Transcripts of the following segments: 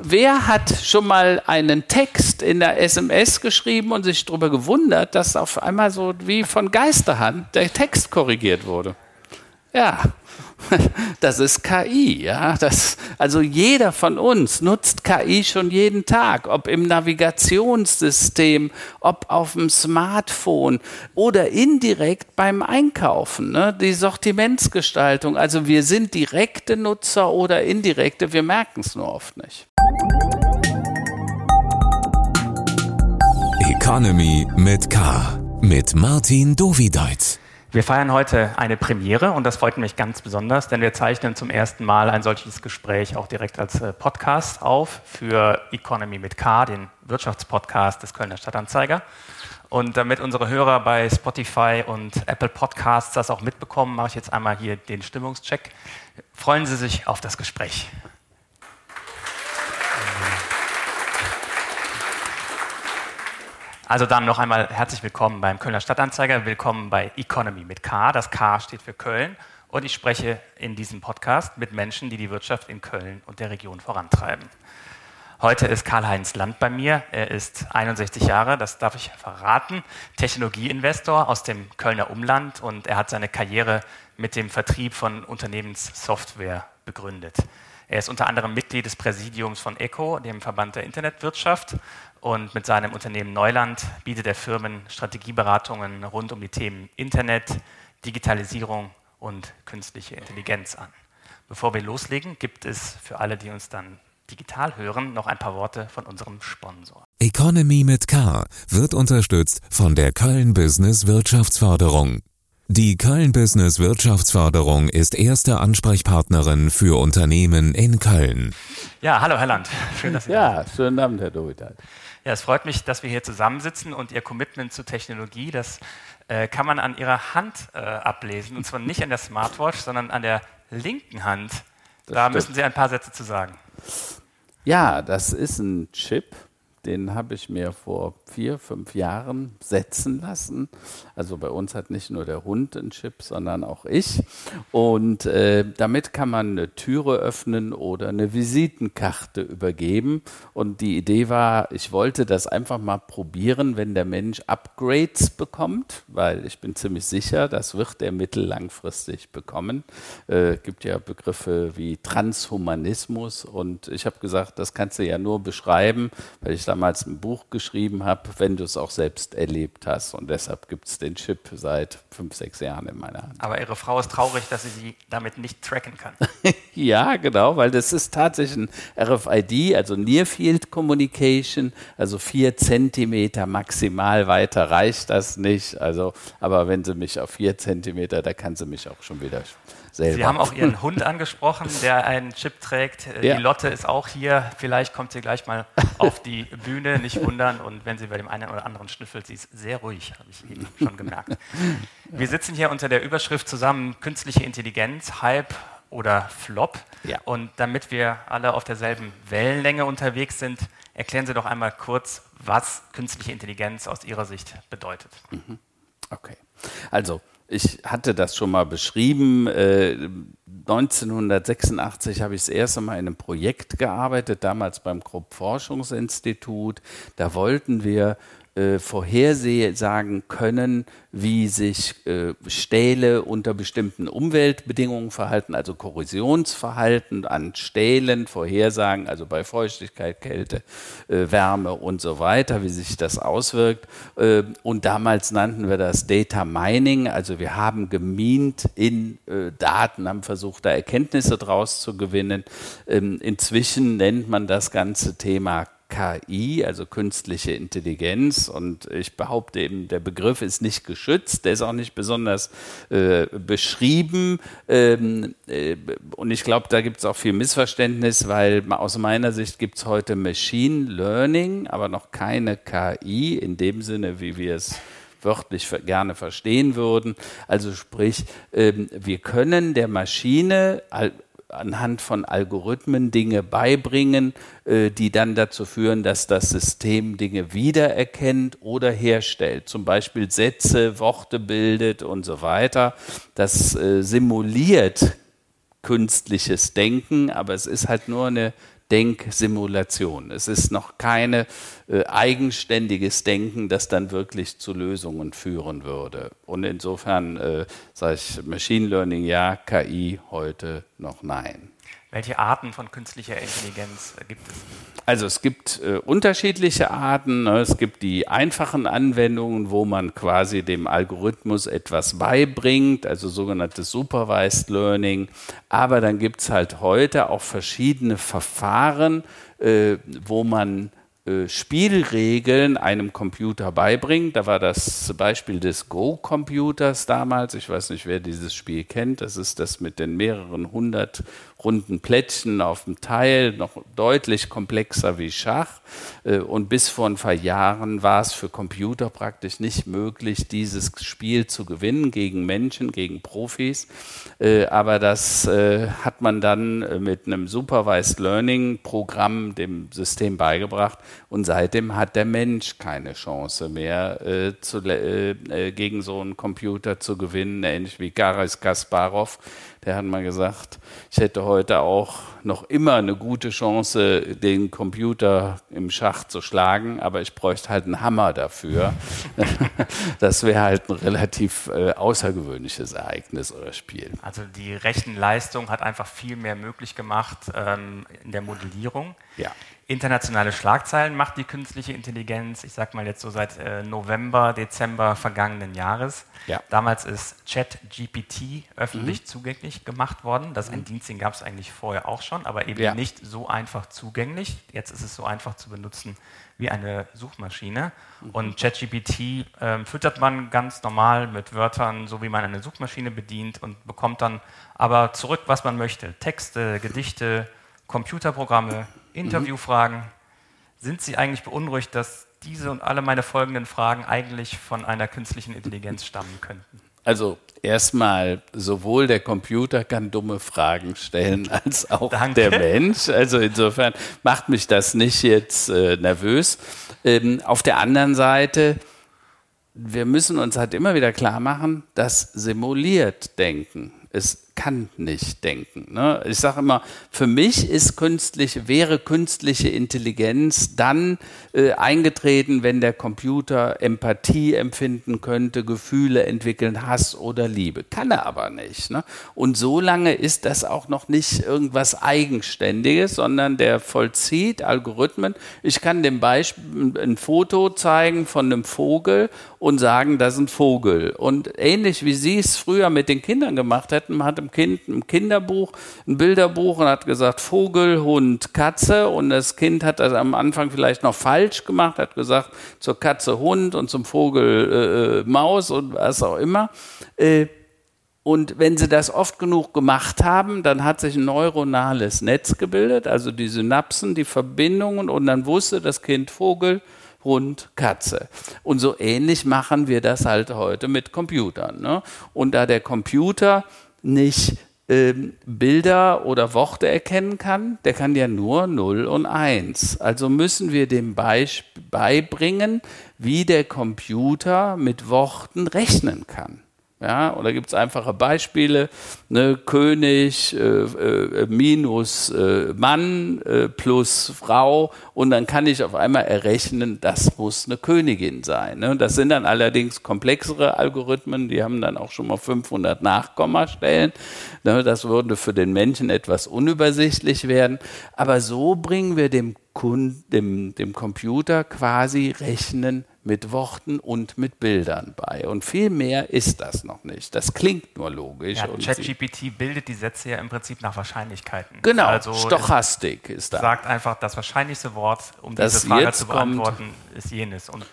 Wer hat schon mal einen Text in der SMS geschrieben und sich darüber gewundert, dass auf einmal so wie von Geisterhand der Text korrigiert wurde? Ja, das ist KI, ja. Das, also jeder von uns nutzt KI schon jeden Tag, ob im Navigationssystem, ob auf dem Smartphone oder indirekt beim Einkaufen, ne? die Sortimentsgestaltung. Also wir sind direkte Nutzer oder indirekte, wir merken es nur oft nicht. Economy mit K. Mit Martin Dovideit. Wir feiern heute eine Premiere und das freut mich ganz besonders, denn wir zeichnen zum ersten Mal ein solches Gespräch auch direkt als äh, Podcast auf für Economy mit K, den Wirtschaftspodcast des Kölner Stadtanzeiger. Und damit unsere Hörer bei Spotify und Apple Podcasts das auch mitbekommen, mache ich jetzt einmal hier den Stimmungscheck. Freuen Sie sich auf das Gespräch. Also dann noch einmal herzlich willkommen beim Kölner Stadtanzeiger, willkommen bei Economy mit K. Das K steht für Köln und ich spreche in diesem Podcast mit Menschen, die die Wirtschaft in Köln und der Region vorantreiben. Heute ist Karl-Heinz Land bei mir. Er ist 61 Jahre, das darf ich verraten, Technologieinvestor aus dem Kölner Umland und er hat seine Karriere mit dem Vertrieb von Unternehmenssoftware begründet. Er ist unter anderem Mitglied des Präsidiums von ECO, dem Verband der Internetwirtschaft, und mit seinem Unternehmen Neuland bietet er Firmen Strategieberatungen rund um die Themen Internet, Digitalisierung und künstliche Intelligenz an. Bevor wir loslegen, gibt es für alle, die uns dann digital hören, noch ein paar Worte von unserem Sponsor. Economy mit K wird unterstützt von der Köln Business Wirtschaftsförderung. Die Köln Business Wirtschaftsförderung ist erste Ansprechpartnerin für Unternehmen in Köln. Ja, hallo Herr Land. Schön, dass Sie Ja, schönen Abend, Herr Dovital. Ja, es freut mich, dass wir hier zusammensitzen und Ihr Commitment zur Technologie, das äh, kann man an Ihrer Hand äh, ablesen. Und zwar nicht an der Smartwatch, sondern an der linken Hand. Das da stimmt. müssen Sie ein paar Sätze zu sagen. Ja, das ist ein Chip, den habe ich mir vor vier, fünf Jahren setzen lassen. Also bei uns hat nicht nur der Hund einen Chip, sondern auch ich. Und äh, damit kann man eine Türe öffnen oder eine Visitenkarte übergeben. Und die Idee war, ich wollte das einfach mal probieren, wenn der Mensch Upgrades bekommt, weil ich bin ziemlich sicher, das wird er mittellangfristig bekommen. Äh, gibt ja Begriffe wie Transhumanismus und ich habe gesagt, das kannst du ja nur beschreiben, weil ich damals ein Buch geschrieben habe, wenn du es auch selbst erlebt hast. Und deshalb gibt es den Chip seit fünf, sechs Jahren in meiner Hand. Aber Ihre Frau ist traurig, dass sie sie damit nicht tracken kann. ja, genau, weil das ist tatsächlich ein RFID, also Near Field Communication, also vier Zentimeter maximal weiter reicht das nicht. Also, aber wenn sie mich auf vier Zentimeter, da kann sie mich auch schon wieder selber. Sie haben auch Ihren Hund angesprochen, der einen Chip trägt. Äh, ja. Die Lotte ist auch hier. Vielleicht kommt sie gleich mal auf die Bühne, nicht wundern. Und wenn sie bei dem einen oder anderen schnüffelt, sie ist sehr ruhig, habe ich eben schon gemerkt. Wir sitzen hier unter der Überschrift zusammen Künstliche Intelligenz, Hype oder Flop. Ja. Und damit wir alle auf derselben Wellenlänge unterwegs sind, erklären Sie doch einmal kurz, was künstliche Intelligenz aus Ihrer Sicht bedeutet. Mhm. Okay. Also ich hatte das schon mal beschrieben. Äh, 1986 habe ich das erste Mal in einem Projekt gearbeitet, damals beim Krupp Forschungsinstitut. Da wollten wir äh, vorhersagen können, wie sich äh, Stähle unter bestimmten Umweltbedingungen verhalten, also Korrosionsverhalten an Stählen vorhersagen, also bei Feuchtigkeit, Kälte, äh, Wärme und so weiter, wie sich das auswirkt. Äh, und damals nannten wir das Data Mining, also wir haben gemint in äh, Daten, haben versucht, da Erkenntnisse draus zu gewinnen. Ähm, inzwischen nennt man das ganze Thema KI, also künstliche Intelligenz. Und ich behaupte eben, der Begriff ist nicht geschützt, der ist auch nicht besonders äh, beschrieben. Ähm, äh, und ich glaube, da gibt es auch viel Missverständnis, weil aus meiner Sicht gibt es heute Machine Learning, aber noch keine KI in dem Sinne, wie wir es wörtlich gerne verstehen würden. Also sprich, ähm, wir können der Maschine anhand von Algorithmen Dinge beibringen, äh, die dann dazu führen, dass das System Dinge wiedererkennt oder herstellt, zum Beispiel Sätze, Worte bildet und so weiter. Das äh, simuliert künstliches Denken, aber es ist halt nur eine Denksimulation. Es ist noch keine äh, eigenständiges Denken, das dann wirklich zu Lösungen führen würde. Und insofern äh, sage ich Machine Learning ja, KI heute noch nein. Welche Arten von künstlicher Intelligenz gibt es? Also es gibt äh, unterschiedliche Arten. Ne? Es gibt die einfachen Anwendungen, wo man quasi dem Algorithmus etwas beibringt, also sogenanntes Supervised Learning. Aber dann gibt es halt heute auch verschiedene Verfahren, äh, wo man äh, Spielregeln einem Computer beibringt. Da war das Beispiel des Go-Computers damals. Ich weiß nicht, wer dieses Spiel kennt. Das ist das mit den mehreren hundert runden Plättchen auf dem Teil, noch deutlich komplexer wie Schach. Äh, und bis vor ein paar Jahren war es für Computer praktisch nicht möglich, dieses Spiel zu gewinnen gegen Menschen, gegen Profis. Äh, aber das äh, hat man dann mit einem Supervised Learning Programm dem System beigebracht. Und seitdem hat der Mensch keine Chance mehr, gegen so einen Computer zu gewinnen, ähnlich wie Garis Kasparov der hat mal gesagt, ich hätte heute auch noch immer eine gute Chance, den Computer im Schach zu schlagen, aber ich bräuchte halt einen Hammer dafür. das wäre halt ein relativ äh, außergewöhnliches Ereignis oder Spiel. Also die Rechenleistung hat einfach viel mehr möglich gemacht ähm, in der Modellierung. Ja internationale Schlagzeilen macht die künstliche Intelligenz, ich sag mal jetzt so seit äh, November, Dezember vergangenen Jahres. Ja. Damals ist ChatGPT öffentlich mhm. zugänglich gemacht worden. Das mhm. Dienst gab es eigentlich vorher auch schon, aber eben ja. nicht so einfach zugänglich. Jetzt ist es so einfach zu benutzen wie eine Suchmaschine. Mhm. Und ChatGPT äh, füttert man ganz normal mit Wörtern, so wie man eine Suchmaschine bedient und bekommt dann aber zurück, was man möchte. Texte, Gedichte, Computerprogramme, Interviewfragen. Sind Sie eigentlich beunruhigt, dass diese und alle meine folgenden Fragen eigentlich von einer künstlichen Intelligenz stammen könnten? Also erstmal, sowohl der Computer kann dumme Fragen stellen, als auch Danke. der Mensch. Also insofern macht mich das nicht jetzt äh, nervös. Ähm, auf der anderen Seite, wir müssen uns halt immer wieder klar machen, dass simuliert Denken. Es kann nicht denken. Ne? Ich sage immer, für mich ist künstliche, wäre künstliche Intelligenz dann äh, eingetreten, wenn der Computer Empathie empfinden könnte, Gefühle entwickeln, Hass oder Liebe. Kann er aber nicht. Ne? Und so lange ist das auch noch nicht irgendwas Eigenständiges, sondern der vollzieht Algorithmen. Ich kann dem Beispiel ein Foto zeigen von einem Vogel und sagen, das ist ein Vogel. Und ähnlich wie Sie es früher mit den Kindern gemacht hätten, man hat Kind ein Kinderbuch, ein Bilderbuch und hat gesagt Vogel, Hund, Katze und das Kind hat das am Anfang vielleicht noch falsch gemacht, hat gesagt zur Katze Hund und zum Vogel äh, äh Maus und was auch immer. Äh, und wenn sie das oft genug gemacht haben, dann hat sich ein neuronales Netz gebildet, also die Synapsen, die Verbindungen und dann wusste das Kind Vogel, Hund, Katze. Und so ähnlich machen wir das halt heute mit Computern. Ne? Und da der Computer nicht ähm, Bilder oder Worte erkennen kann, der kann ja nur 0 und 1. Also müssen wir dem beibringen, wie der Computer mit Worten rechnen kann. Ja, oder gibt es einfache Beispiele? Ne, König äh, äh, minus äh, Mann äh, plus Frau und dann kann ich auf einmal errechnen, das muss eine Königin sein. Ne? Das sind dann allerdings komplexere Algorithmen, die haben dann auch schon mal 500 Nachkommastellen. Ne? Das würde für den Menschen etwas unübersichtlich werden. Aber so bringen wir dem, Kunden, dem, dem Computer quasi Rechnen mit Worten und mit Bildern bei. Und viel mehr ist das noch nicht. Das klingt nur logisch. Ja, ChatGPT bildet die Sätze ja im Prinzip nach Wahrscheinlichkeiten. Genau, also Stochastik ist da. Sagt einfach, das wahrscheinlichste Wort, um das diese Frage zu beantworten, ist jenes. Und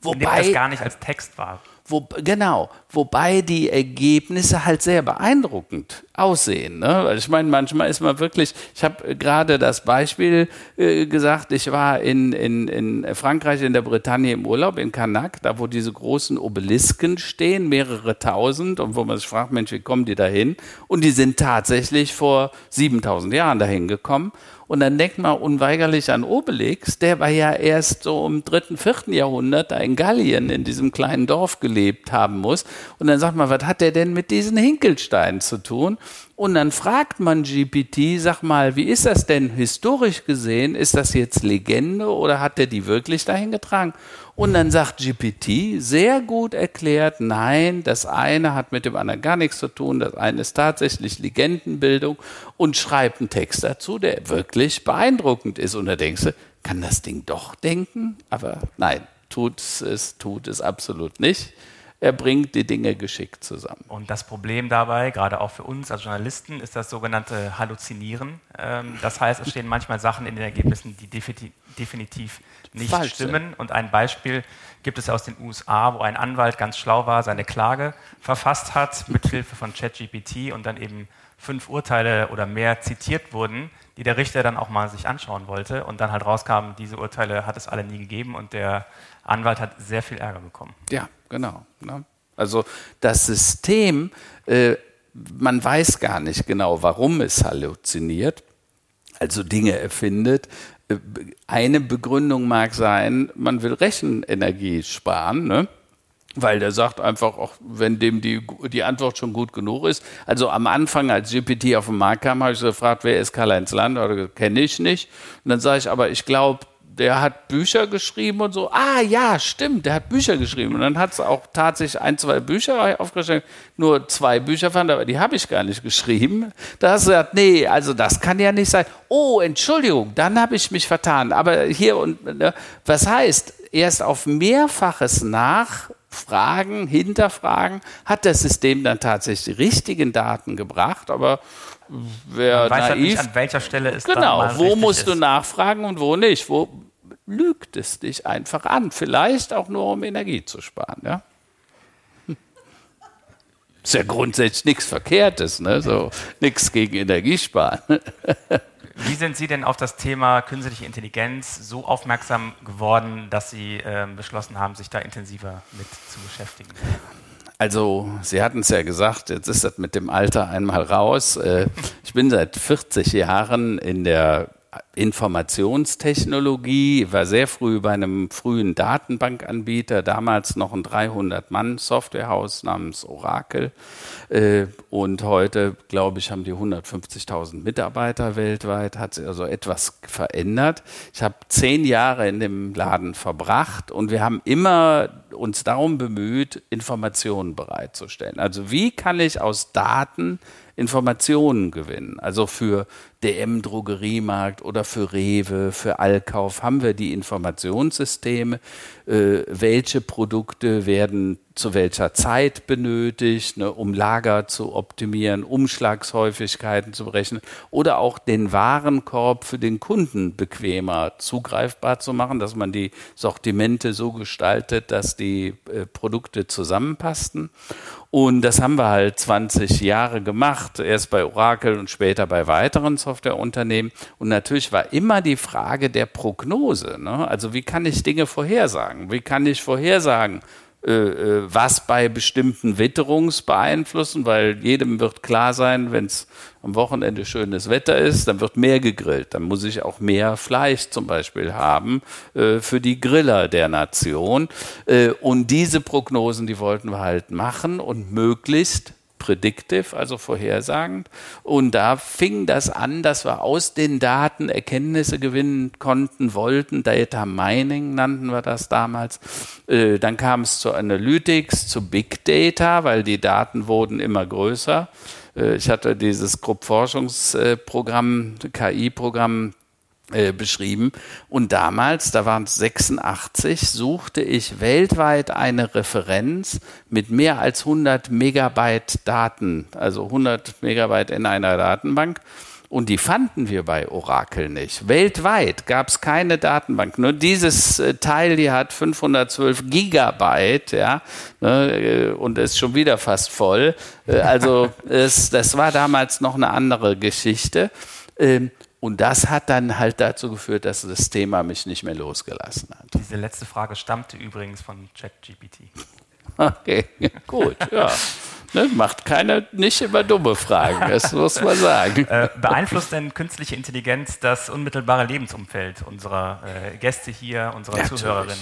Wobei, das gar nicht als Text war. Wo, genau, wobei die Ergebnisse halt sehr beeindruckend aussehen. Ne? Ich meine, manchmal ist man wirklich, ich habe gerade das Beispiel äh, gesagt, ich war in, in, in Frankreich, in der Bretagne im Urlaub, in Canac, da wo diese großen Obelisken stehen, mehrere tausend, und wo man sich fragt, Mensch, wie kommen die da hin? Und die sind tatsächlich vor 7000 Jahren dahin gekommen. Und dann denkt man unweigerlich an Obelix, der war ja erst so im dritten, vierten Jahrhundert da in Gallien, in diesem kleinen Dorf gelebt haben muss. Und dann sagt man, was hat der denn mit diesen Hinkelsteinen zu tun? Und dann fragt man GPT, sag mal, wie ist das denn historisch gesehen? Ist das jetzt Legende oder hat der die wirklich dahin getragen? Und dann sagt GPT, sehr gut erklärt, nein, das eine hat mit dem anderen gar nichts zu tun, das eine ist tatsächlich Legendenbildung und schreibt einen Text dazu, der wirklich beeindruckend ist. Und da denkst du, kann das Ding doch denken? Aber nein, tut es, tut es absolut nicht er bringt die Dinge geschickt zusammen. Und das Problem dabei, gerade auch für uns als Journalisten, ist das sogenannte Halluzinieren. Ähm, das heißt, es stehen manchmal Sachen in den Ergebnissen, die definitiv nicht Falsch stimmen. Und ein Beispiel gibt es aus den USA, wo ein Anwalt ganz schlau war, seine Klage verfasst hat, mithilfe von ChatGPT und dann eben fünf Urteile oder mehr zitiert wurden, die der Richter dann auch mal sich anschauen wollte und dann halt rauskam, diese Urteile hat es alle nie gegeben und der Anwalt hat sehr viel Ärger bekommen. Ja, genau. Ne? Also das System, äh, man weiß gar nicht genau, warum es halluziniert, also Dinge erfindet. Eine Begründung mag sein, man will Rechenenergie sparen. Ne? weil der sagt einfach, auch wenn dem die, die Antwort schon gut genug ist. Also am Anfang, als GPT auf den Markt kam, habe ich so gefragt, wer ist Karl-Heinz Land? Oder kenne ich nicht. Und dann sage ich, aber ich glaube, der hat Bücher geschrieben und so. Ah ja, stimmt, der hat Bücher geschrieben. Und dann hat es auch tatsächlich ein, zwei Bücher aufgestellt. Nur zwei Bücher fand, aber die habe ich gar nicht geschrieben. Da hast du gesagt, nee, also das kann ja nicht sein. Oh, Entschuldigung, dann habe ich mich vertan. Aber hier und ne, was heißt, erst auf mehrfaches Nachfragen, Hinterfragen hat das System dann tatsächlich die richtigen Daten gebracht, aber wer Man weiß naiv, halt nicht, an welcher Stelle ist genau, wo musst ist. du nachfragen und wo nicht, wo lügt es dich einfach an. Vielleicht auch nur, um Energie zu sparen. Ja? Ist ja grundsätzlich nichts Verkehrtes, ne? so nichts gegen Energiesparen. Wie sind Sie denn auf das Thema künstliche Intelligenz so aufmerksam geworden, dass Sie äh, beschlossen haben, sich da intensiver mit zu beschäftigen? Also, Sie hatten es ja gesagt, jetzt ist das mit dem Alter einmal raus. Äh, ich bin seit 40 Jahren in der Informationstechnologie, war sehr früh bei einem frühen Datenbankanbieter, damals noch ein 300-Mann-Softwarehaus namens Oracle. Äh, und heute, glaube ich, haben die 150.000 Mitarbeiter weltweit, hat sich also etwas verändert. Ich habe zehn Jahre in dem Laden verbracht und wir haben immer uns darum bemüht, Informationen bereitzustellen. Also wie kann ich aus Daten Informationen gewinnen. Also für DM Drogeriemarkt oder für Rewe, für Allkauf haben wir die Informationssysteme, äh, welche Produkte werden zu welcher Zeit benötigt, ne, um Lager zu optimieren, Umschlagshäufigkeiten zu berechnen oder auch den Warenkorb für den Kunden bequemer zugreifbar zu machen, dass man die Sortimente so gestaltet, dass die äh, Produkte zusammenpassten. Und das haben wir halt 20 Jahre gemacht, erst bei Oracle und später bei weiteren Softwareunternehmen. Und natürlich war immer die Frage der Prognose. Ne? Also wie kann ich Dinge vorhersagen? Wie kann ich vorhersagen, was bei bestimmten Witterungs beeinflussen, weil jedem wird klar sein, wenn es am Wochenende schönes Wetter ist, dann wird mehr gegrillt. Dann muss ich auch mehr Fleisch zum Beispiel haben äh, für die Griller der Nation. Äh, und diese Prognosen, die wollten wir halt machen und möglichst predictive, also vorhersagend. Und da fing das an, dass wir aus den Daten Erkenntnisse gewinnen konnten, wollten. Data Mining nannten wir das damals. Äh, dann kam es zu Analytics, zu Big Data, weil die Daten wurden immer größer. Äh, ich hatte dieses Gruppforschungsprogramm, KI-Programm äh, beschrieben. Und damals, da waren es 86, suchte ich weltweit eine Referenz mit mehr als 100 Megabyte Daten, also 100 Megabyte in einer Datenbank. Und die fanden wir bei Oracle nicht. Weltweit gab es keine Datenbank. Nur dieses äh, Teil, die hat 512 Gigabyte, ja, ne, äh, und ist schon wieder fast voll. Äh, also es, das war damals noch eine andere Geschichte. Und das hat dann halt dazu geführt, dass das Thema mich nicht mehr losgelassen hat. Diese letzte Frage stammte übrigens von ChatGPT. Okay, gut, ja. Ne, macht keiner nicht immer dumme Fragen, das muss man sagen. Äh, beeinflusst denn künstliche Intelligenz das unmittelbare Lebensumfeld unserer äh, Gäste hier, unserer ja, Zuhörerinnen?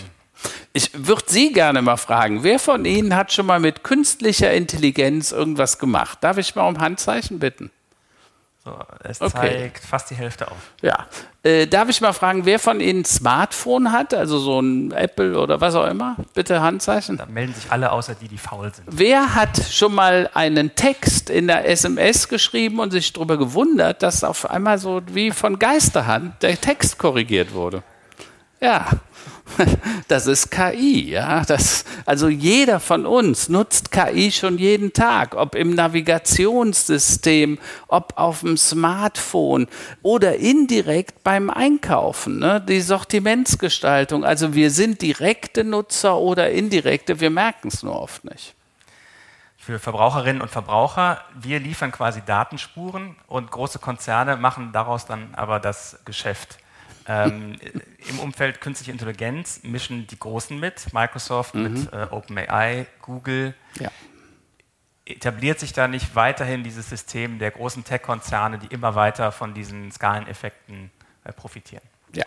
Ich würde Sie gerne mal fragen, wer von Ihnen hat schon mal mit künstlicher Intelligenz irgendwas gemacht? Darf ich mal um Handzeichen bitten? So, es okay. zeigt fast die Hälfte auf. Ja. Äh, darf ich mal fragen, wer von Ihnen ein Smartphone hat, also so ein Apple oder was auch immer? Bitte Handzeichen. Da melden sich alle, außer die, die faul sind. Wer hat schon mal einen Text in der SMS geschrieben und sich darüber gewundert, dass auf einmal so wie von Geisterhand der Text korrigiert wurde? Ja, das ist KI, ja. Das, also jeder von uns nutzt KI schon jeden Tag, ob im Navigationssystem, ob auf dem Smartphone oder indirekt beim Einkaufen, ne? die Sortimentsgestaltung. Also wir sind direkte Nutzer oder indirekte, wir merken es nur oft nicht für Verbraucherinnen und Verbraucher. Wir liefern quasi Datenspuren und große Konzerne machen daraus dann aber das Geschäft. Ähm, Im Umfeld künstliche Intelligenz mischen die Großen mit, Microsoft mhm. mit äh, OpenAI, Google. Ja. Etabliert sich da nicht weiterhin dieses System der großen Tech-Konzerne, die immer weiter von diesen Skaleneffekten äh, profitieren? Ja,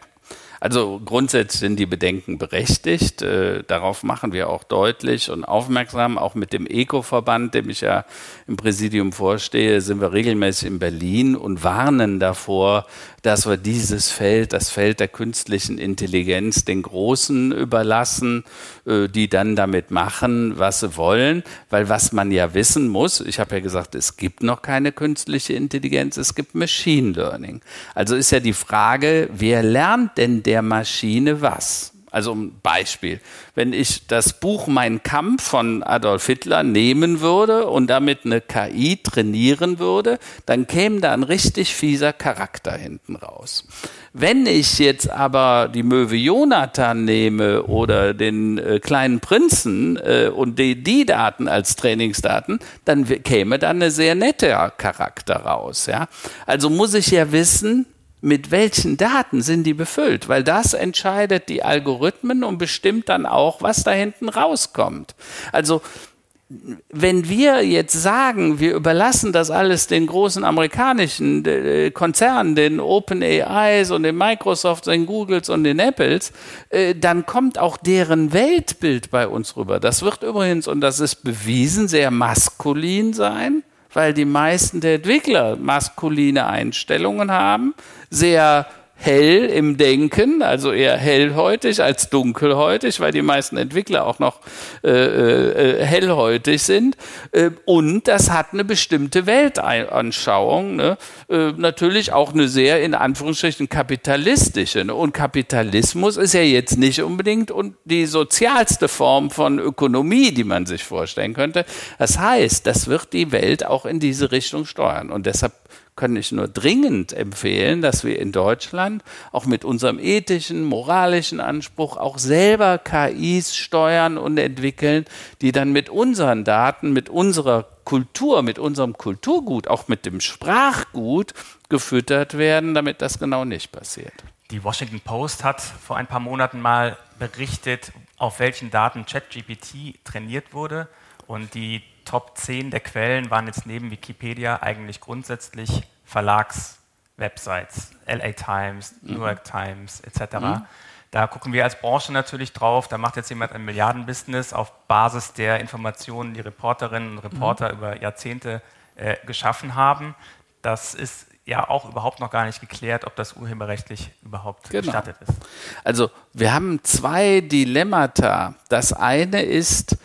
also grundsätzlich sind die Bedenken berechtigt. Äh, darauf machen wir auch deutlich und aufmerksam. Auch mit dem ECO-Verband, dem ich ja im Präsidium vorstehe, sind wir regelmäßig in Berlin und warnen davor, dass wir dieses Feld, das Feld der künstlichen Intelligenz, den Großen überlassen, äh, die dann damit machen, was sie wollen. Weil was man ja wissen muss, ich habe ja gesagt, es gibt noch keine künstliche Intelligenz, es gibt Machine Learning. Also ist ja die Frage, wer lernt denn der Maschine was? Also ein Beispiel. Wenn ich das Buch Mein Kampf von Adolf Hitler nehmen würde und damit eine KI trainieren würde, dann käme da ein richtig fieser Charakter hinten raus. Wenn ich jetzt aber die Möwe Jonathan nehme oder den äh, kleinen Prinzen äh, und die, die, Daten als Trainingsdaten, dann käme da eine sehr nette Charakter raus. Ja? Also muss ich ja wissen, mit welchen Daten sind die befüllt, weil das entscheidet die Algorithmen und bestimmt dann auch, was da hinten rauskommt. Also wenn wir jetzt sagen, wir überlassen das alles den großen amerikanischen äh, Konzernen, den Open AIs und den Microsofts, den Googles und den Apples, äh, dann kommt auch deren Weltbild bei uns rüber. Das wird übrigens, und das ist bewiesen, sehr maskulin sein weil die meisten der Entwickler maskuline Einstellungen haben, sehr hell im Denken, also eher hellhäutig als dunkelhäutig, weil die meisten Entwickler auch noch äh, äh, hellhäutig sind. Äh, und das hat eine bestimmte Weltanschauung, ne? äh, natürlich auch eine sehr in Anführungsstrichen kapitalistische. Ne? Und Kapitalismus ist ja jetzt nicht unbedingt und die sozialste Form von Ökonomie, die man sich vorstellen könnte. Das heißt, das wird die Welt auch in diese Richtung steuern. Und deshalb kann ich nur dringend empfehlen, dass wir in Deutschland auch mit unserem ethischen, moralischen Anspruch auch selber KIs steuern und entwickeln, die dann mit unseren Daten, mit unserer Kultur, mit unserem Kulturgut, auch mit dem Sprachgut gefüttert werden, damit das genau nicht passiert. Die Washington Post hat vor ein paar Monaten mal berichtet, auf welchen Daten ChatGPT trainiert wurde. Und die Top 10 der Quellen waren jetzt neben Wikipedia eigentlich grundsätzlich Verlagswebsites, LA Times, New mhm. York Times etc. Mhm. Da gucken wir als Branche natürlich drauf. Da macht jetzt jemand ein Milliardenbusiness auf Basis der Informationen, die Reporterinnen und Reporter mhm. über Jahrzehnte äh, geschaffen haben. Das ist ja auch überhaupt noch gar nicht geklärt, ob das urheberrechtlich überhaupt genau. gestattet ist. Also wir haben zwei Dilemmata. Das eine ist,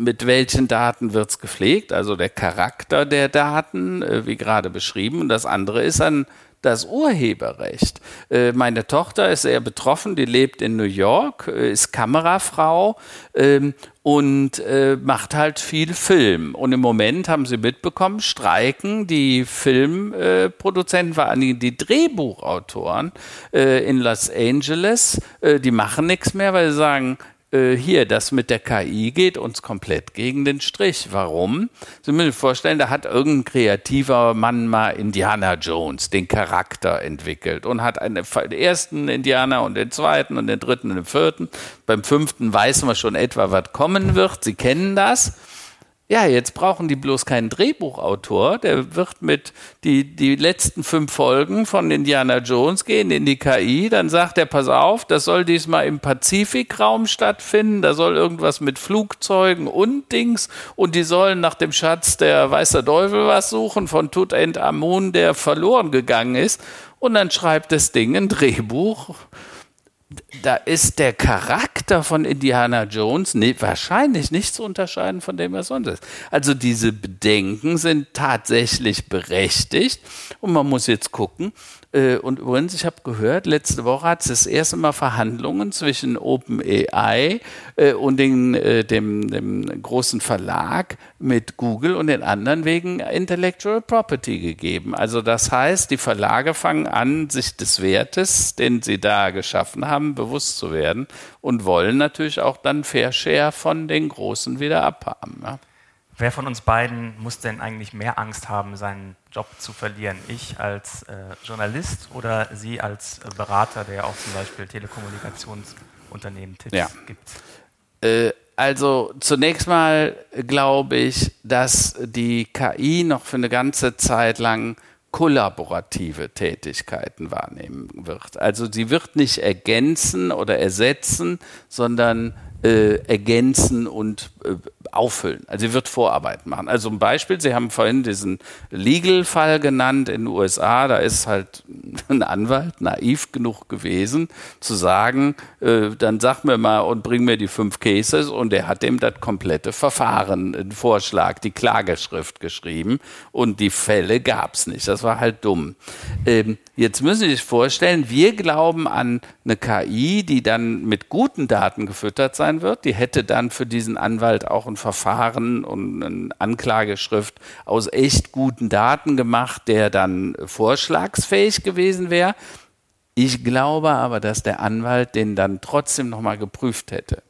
mit welchen Daten wird es gepflegt, also der Charakter der Daten, äh, wie gerade beschrieben. Und das andere ist dann das Urheberrecht. Äh, meine Tochter ist sehr betroffen, die lebt in New York, äh, ist Kamerafrau ähm, und macht halt viel Film. Und im Moment haben sie mitbekommen, streiken die Filmproduzenten, vor allem die Drehbuchautoren in Los Angeles, die machen nichts mehr, weil sie sagen, äh, hier, das mit der KI geht uns komplett gegen den Strich. Warum? Sie müssen sich vorstellen, da hat irgendein kreativer Mann mal Indiana Jones, den Charakter entwickelt und hat einen, den ersten Indianer und den zweiten und den dritten und den vierten. Beim fünften weiß man schon etwa, was kommen wird. Sie kennen das. Ja, jetzt brauchen die bloß keinen Drehbuchautor, der wird mit die, die letzten fünf Folgen von Indiana Jones gehen in die KI, dann sagt er, pass auf, das soll diesmal im Pazifikraum stattfinden, da soll irgendwas mit Flugzeugen und Dings. Und die sollen nach dem Schatz der Weißer Teufel was suchen von Tutanchamun, der verloren gegangen ist. Und dann schreibt das Ding ein Drehbuch da ist der Charakter von Indiana Jones nee, wahrscheinlich nicht zu unterscheiden von dem, was sonst ist. Also diese Bedenken sind tatsächlich berechtigt und man muss jetzt gucken, und übrigens, ich habe gehört, letzte Woche hat es das erste Mal Verhandlungen zwischen OpenAI äh, und den, äh, dem, dem großen Verlag mit Google und den anderen wegen Intellectual Property gegeben. Also das heißt, die Verlage fangen an, sich des Wertes, den sie da geschaffen haben, bewusst zu werden und wollen natürlich auch dann Fair Share von den Großen wieder abhaben. Ja. Wer von uns beiden muss denn eigentlich mehr Angst haben, seinen Job zu verlieren? Ich als äh, Journalist oder Sie als äh, Berater, der auch zum Beispiel Telekommunikationsunternehmen Tipps ja. gibt? Äh, also zunächst mal glaube ich, dass die KI noch für eine ganze Zeit lang kollaborative Tätigkeiten wahrnehmen wird. Also sie wird nicht ergänzen oder ersetzen, sondern äh, ergänzen und äh, auffüllen. Also sie wird Vorarbeit machen. Also ein Beispiel, Sie haben vorhin diesen Legal-Fall genannt in den USA, da ist halt ein Anwalt naiv genug gewesen, zu sagen, äh, dann sag mir mal und bring mir die fünf Cases und er hat dem das komplette Verfahren, einen Vorschlag, die Klageschrift geschrieben und die Fälle gab es nicht. Das war halt dumm. Ähm, jetzt müssen Sie sich vorstellen, wir glauben an eine KI, die dann mit guten Daten gefüttert sein wird. Die hätte dann für diesen Anwalt auch ein Verfahren und eine Anklageschrift aus echt guten Daten gemacht, der dann vorschlagsfähig gewesen wäre. Ich glaube aber, dass der Anwalt den dann trotzdem nochmal geprüft hätte.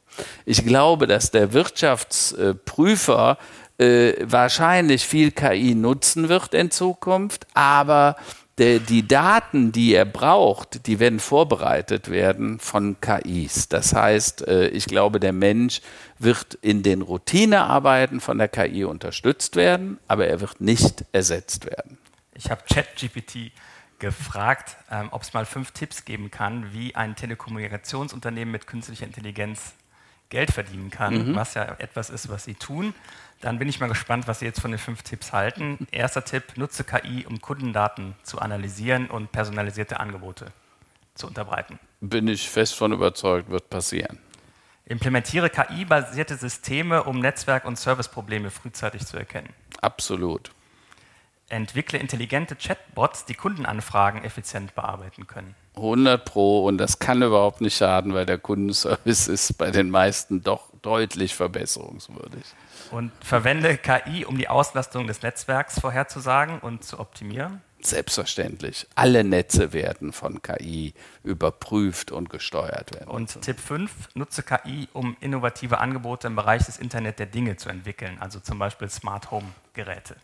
Ich glaube, dass der Wirtschaftsprüfer äh, wahrscheinlich viel KI nutzen wird in Zukunft, aber der, die Daten, die er braucht, die werden vorbereitet werden von KIs. Das heißt, äh, ich glaube, der Mensch wird in den Routinearbeiten von der KI unterstützt werden, aber er wird nicht ersetzt werden. Ich habe ChatGPT gefragt, ähm, ob es mal fünf Tipps geben kann, wie ein Telekommunikationsunternehmen mit künstlicher Intelligenz Geld verdienen kann, mhm. was ja etwas ist, was sie tun. Dann bin ich mal gespannt, was Sie jetzt von den fünf Tipps halten. Erster Tipp, nutze KI, um Kundendaten zu analysieren und personalisierte Angebote zu unterbreiten. Bin ich fest von überzeugt, wird passieren. Implementiere KI-basierte Systeme, um Netzwerk- und Serviceprobleme frühzeitig zu erkennen. Absolut. Entwickle intelligente Chatbots, die Kundenanfragen effizient bearbeiten können. 100 Pro und das kann überhaupt nicht schaden, weil der Kundenservice ist bei den meisten doch deutlich verbesserungswürdig. Und verwende KI, um die Auslastung des Netzwerks vorherzusagen und zu optimieren? Selbstverständlich. Alle Netze werden von KI überprüft und gesteuert werden. Und Tipp 5, nutze KI, um innovative Angebote im Bereich des Internet der Dinge zu entwickeln, also zum Beispiel Smart Home Geräte.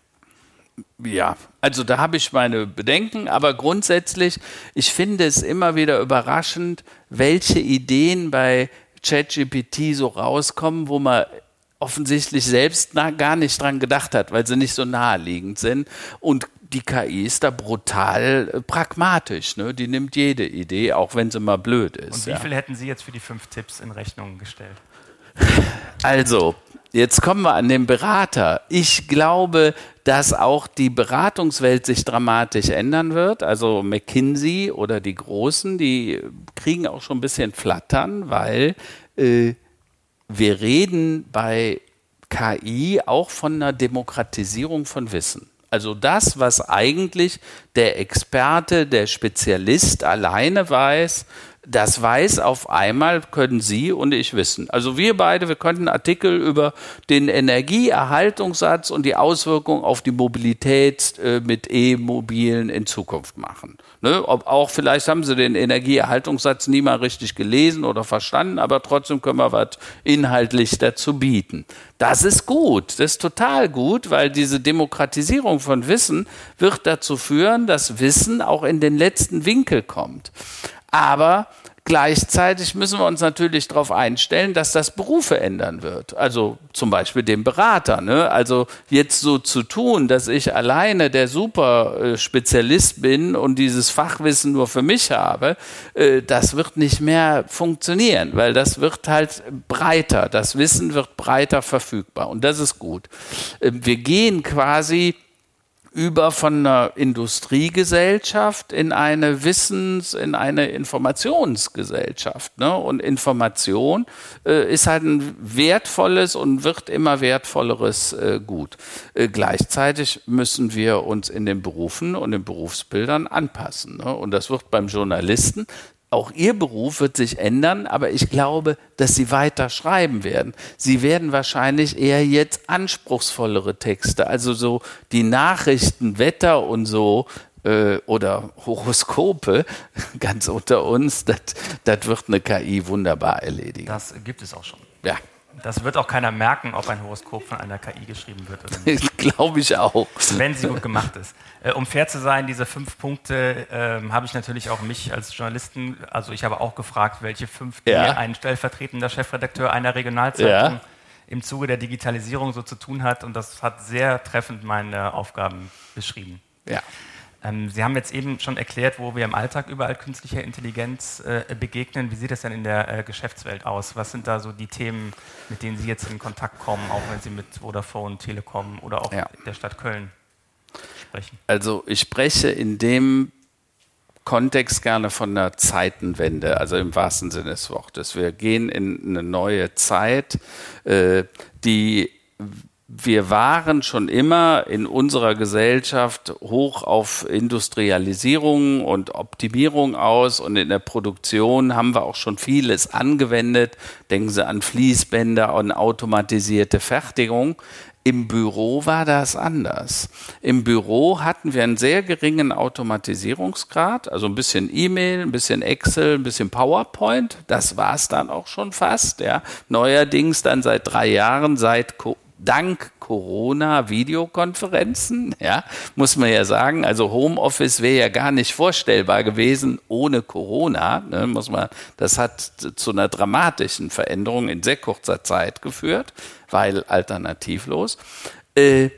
Ja, also da habe ich meine Bedenken, aber grundsätzlich, ich finde es immer wieder überraschend, welche Ideen bei ChatGPT so rauskommen, wo man offensichtlich selbst gar nicht dran gedacht hat, weil sie nicht so naheliegend sind. Und die KI ist da brutal äh, pragmatisch. Ne? Die nimmt jede Idee, auch wenn sie mal blöd ist. Und wie ja. viel hätten Sie jetzt für die fünf Tipps in Rechnung gestellt? Also, jetzt kommen wir an den Berater. Ich glaube, dass auch die Beratungswelt sich dramatisch ändern wird. Also McKinsey oder die Großen, die kriegen auch schon ein bisschen Flattern, weil äh, wir reden bei KI auch von einer Demokratisierung von Wissen. Also das, was eigentlich der Experte, der Spezialist alleine weiß, das weiß auf einmal, können Sie und ich wissen. Also wir beide, wir könnten Artikel über den Energieerhaltungssatz und die Auswirkungen auf die Mobilität äh, mit E-Mobilen in Zukunft machen. Ne? Ob auch vielleicht haben Sie den Energieerhaltungssatz nie mal richtig gelesen oder verstanden, aber trotzdem können wir was inhaltlich dazu bieten. Das ist gut, das ist total gut, weil diese Demokratisierung von Wissen wird dazu führen, dass Wissen auch in den letzten Winkel kommt. Aber Gleichzeitig müssen wir uns natürlich darauf einstellen, dass das Berufe ändern wird. Also zum Beispiel den Berater. Ne? Also jetzt so zu tun, dass ich alleine der Super-Spezialist bin und dieses Fachwissen nur für mich habe, äh, das wird nicht mehr funktionieren, weil das wird halt breiter. Das Wissen wird breiter verfügbar und das ist gut. Äh, wir gehen quasi über von einer Industriegesellschaft in eine Wissens-, in eine Informationsgesellschaft. Ne? Und Information äh, ist halt ein wertvolles und wird immer wertvolleres äh, Gut. Äh, gleichzeitig müssen wir uns in den Berufen und den Berufsbildern anpassen. Ne? Und das wird beim Journalisten auch ihr Beruf wird sich ändern, aber ich glaube, dass sie weiter schreiben werden. Sie werden wahrscheinlich eher jetzt anspruchsvollere Texte, also so die Nachrichten, Wetter und so äh, oder Horoskope, ganz unter uns, das wird eine KI wunderbar erledigen. Das gibt es auch schon. Ja. Das wird auch keiner merken, ob ein Horoskop von einer KI geschrieben wird oder nicht. Glaube ich auch. Wenn sie gut gemacht ist. Äh, um fair zu sein, diese fünf Punkte äh, habe ich natürlich auch mich als Journalisten, also ich habe auch gefragt, welche fünf ja. ein stellvertretender Chefredakteur einer Regionalzeitung ja. im Zuge der Digitalisierung so zu tun hat. Und das hat sehr treffend meine Aufgaben beschrieben. Ja. Ähm, Sie haben jetzt eben schon erklärt, wo wir im Alltag überall künstlicher Intelligenz äh, begegnen. Wie sieht das denn in der äh, Geschäftswelt aus? Was sind da so die Themen, mit denen Sie jetzt in Kontakt kommen, auch wenn Sie mit Vodafone, Telekom oder auch ja. der Stadt Köln sprechen? Also ich spreche in dem Kontext gerne von einer Zeitenwende, also im wahrsten Sinne des Wortes. Wir gehen in eine neue Zeit, äh, die wir waren schon immer in unserer Gesellschaft hoch auf Industrialisierung und Optimierung aus und in der Produktion haben wir auch schon vieles angewendet. Denken Sie an Fließbänder und automatisierte Fertigung. Im Büro war das anders. Im Büro hatten wir einen sehr geringen Automatisierungsgrad, also ein bisschen E-Mail, ein bisschen Excel, ein bisschen PowerPoint. Das war es dann auch schon fast. Ja. Neuerdings dann seit drei Jahren, seit dank Corona Videokonferenzen, ja, muss man ja sagen. Also Homeoffice wäre ja gar nicht vorstellbar gewesen ohne Corona, ne, muss man, das hat zu einer dramatischen Veränderung in sehr kurzer Zeit geführt, weil alternativlos. Äh,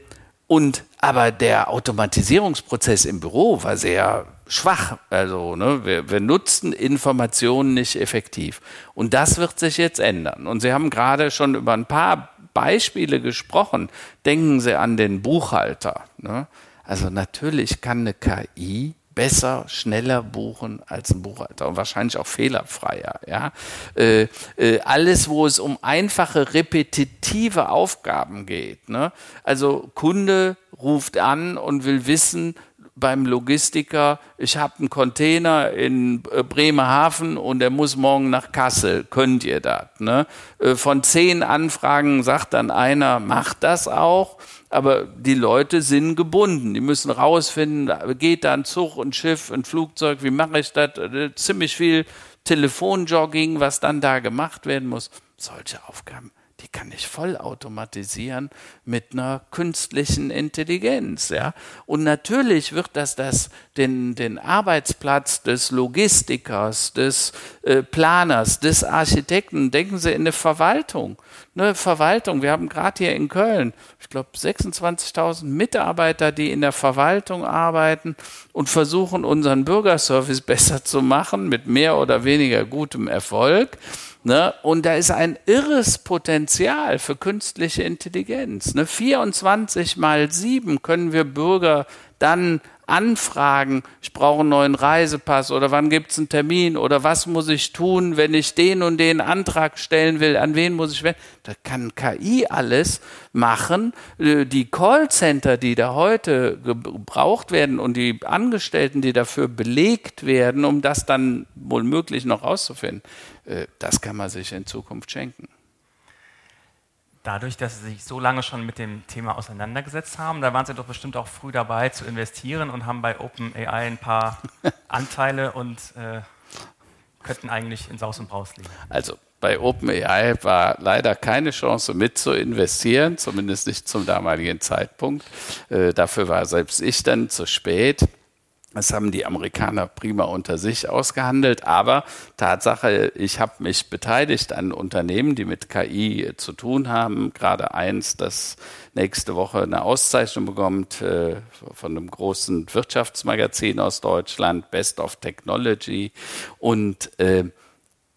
und aber der Automatisierungsprozess im Büro war sehr schwach. Also ne, wir, wir nutzen Informationen nicht effektiv. Und das wird sich jetzt ändern. Und Sie haben gerade schon über ein paar Beispiele gesprochen. Denken Sie an den Buchhalter. Ne? Also natürlich kann eine KI besser, schneller buchen als ein Buchhalter und wahrscheinlich auch fehlerfreier. Ja? Äh, äh, alles, wo es um einfache, repetitive Aufgaben geht. Ne? Also Kunde ruft an und will wissen, beim Logistiker, ich habe einen Container in äh, Bremerhaven und der muss morgen nach Kassel. Könnt ihr das? Ne? Äh, von zehn Anfragen sagt dann einer, macht das auch. Aber die Leute sind gebunden. Die müssen rausfinden, geht da ein Zug, ein Schiff, ein Flugzeug, wie mache ich das? Äh, ziemlich viel Telefonjogging, was dann da gemacht werden muss. Solche Aufgaben die kann ich vollautomatisieren mit einer künstlichen Intelligenz, ja. Und natürlich wird das, das den, den Arbeitsplatz des Logistikers, des äh, Planers, des Architekten, denken Sie in eine Verwaltung, eine Verwaltung. Wir haben gerade hier in Köln, ich glaube, 26.000 Mitarbeiter, die in der Verwaltung arbeiten und versuchen, unseren Bürgerservice besser zu machen mit mehr oder weniger gutem Erfolg. Ne? Und da ist ein irres Potenzial für künstliche Intelligenz. Ne? 24 mal 7 können wir Bürger dann anfragen, ich brauche einen neuen Reisepass oder wann gibt es einen Termin oder was muss ich tun, wenn ich den und den Antrag stellen will, an wen muss ich wenden. Da kann KI alles machen. Äh, die Callcenter, die da heute gebraucht werden und die Angestellten, die dafür belegt werden, um das dann wohl möglich noch rauszufinden, äh, das kann man sich in Zukunft schenken. Dadurch, dass Sie sich so lange schon mit dem Thema auseinandergesetzt haben, da waren Sie doch bestimmt auch früh dabei zu investieren und haben bei OpenAI ein paar Anteile und äh, könnten eigentlich in Saus und Braus liegen. Also bei OpenAI war leider keine Chance mit zu investieren, zumindest nicht zum damaligen Zeitpunkt. Äh, dafür war selbst ich dann zu spät. Das haben die Amerikaner prima unter sich ausgehandelt. Aber Tatsache, ich habe mich beteiligt an Unternehmen, die mit KI zu tun haben. Gerade eins, das nächste Woche eine Auszeichnung bekommt äh, von einem großen Wirtschaftsmagazin aus Deutschland, Best of Technology. Und äh,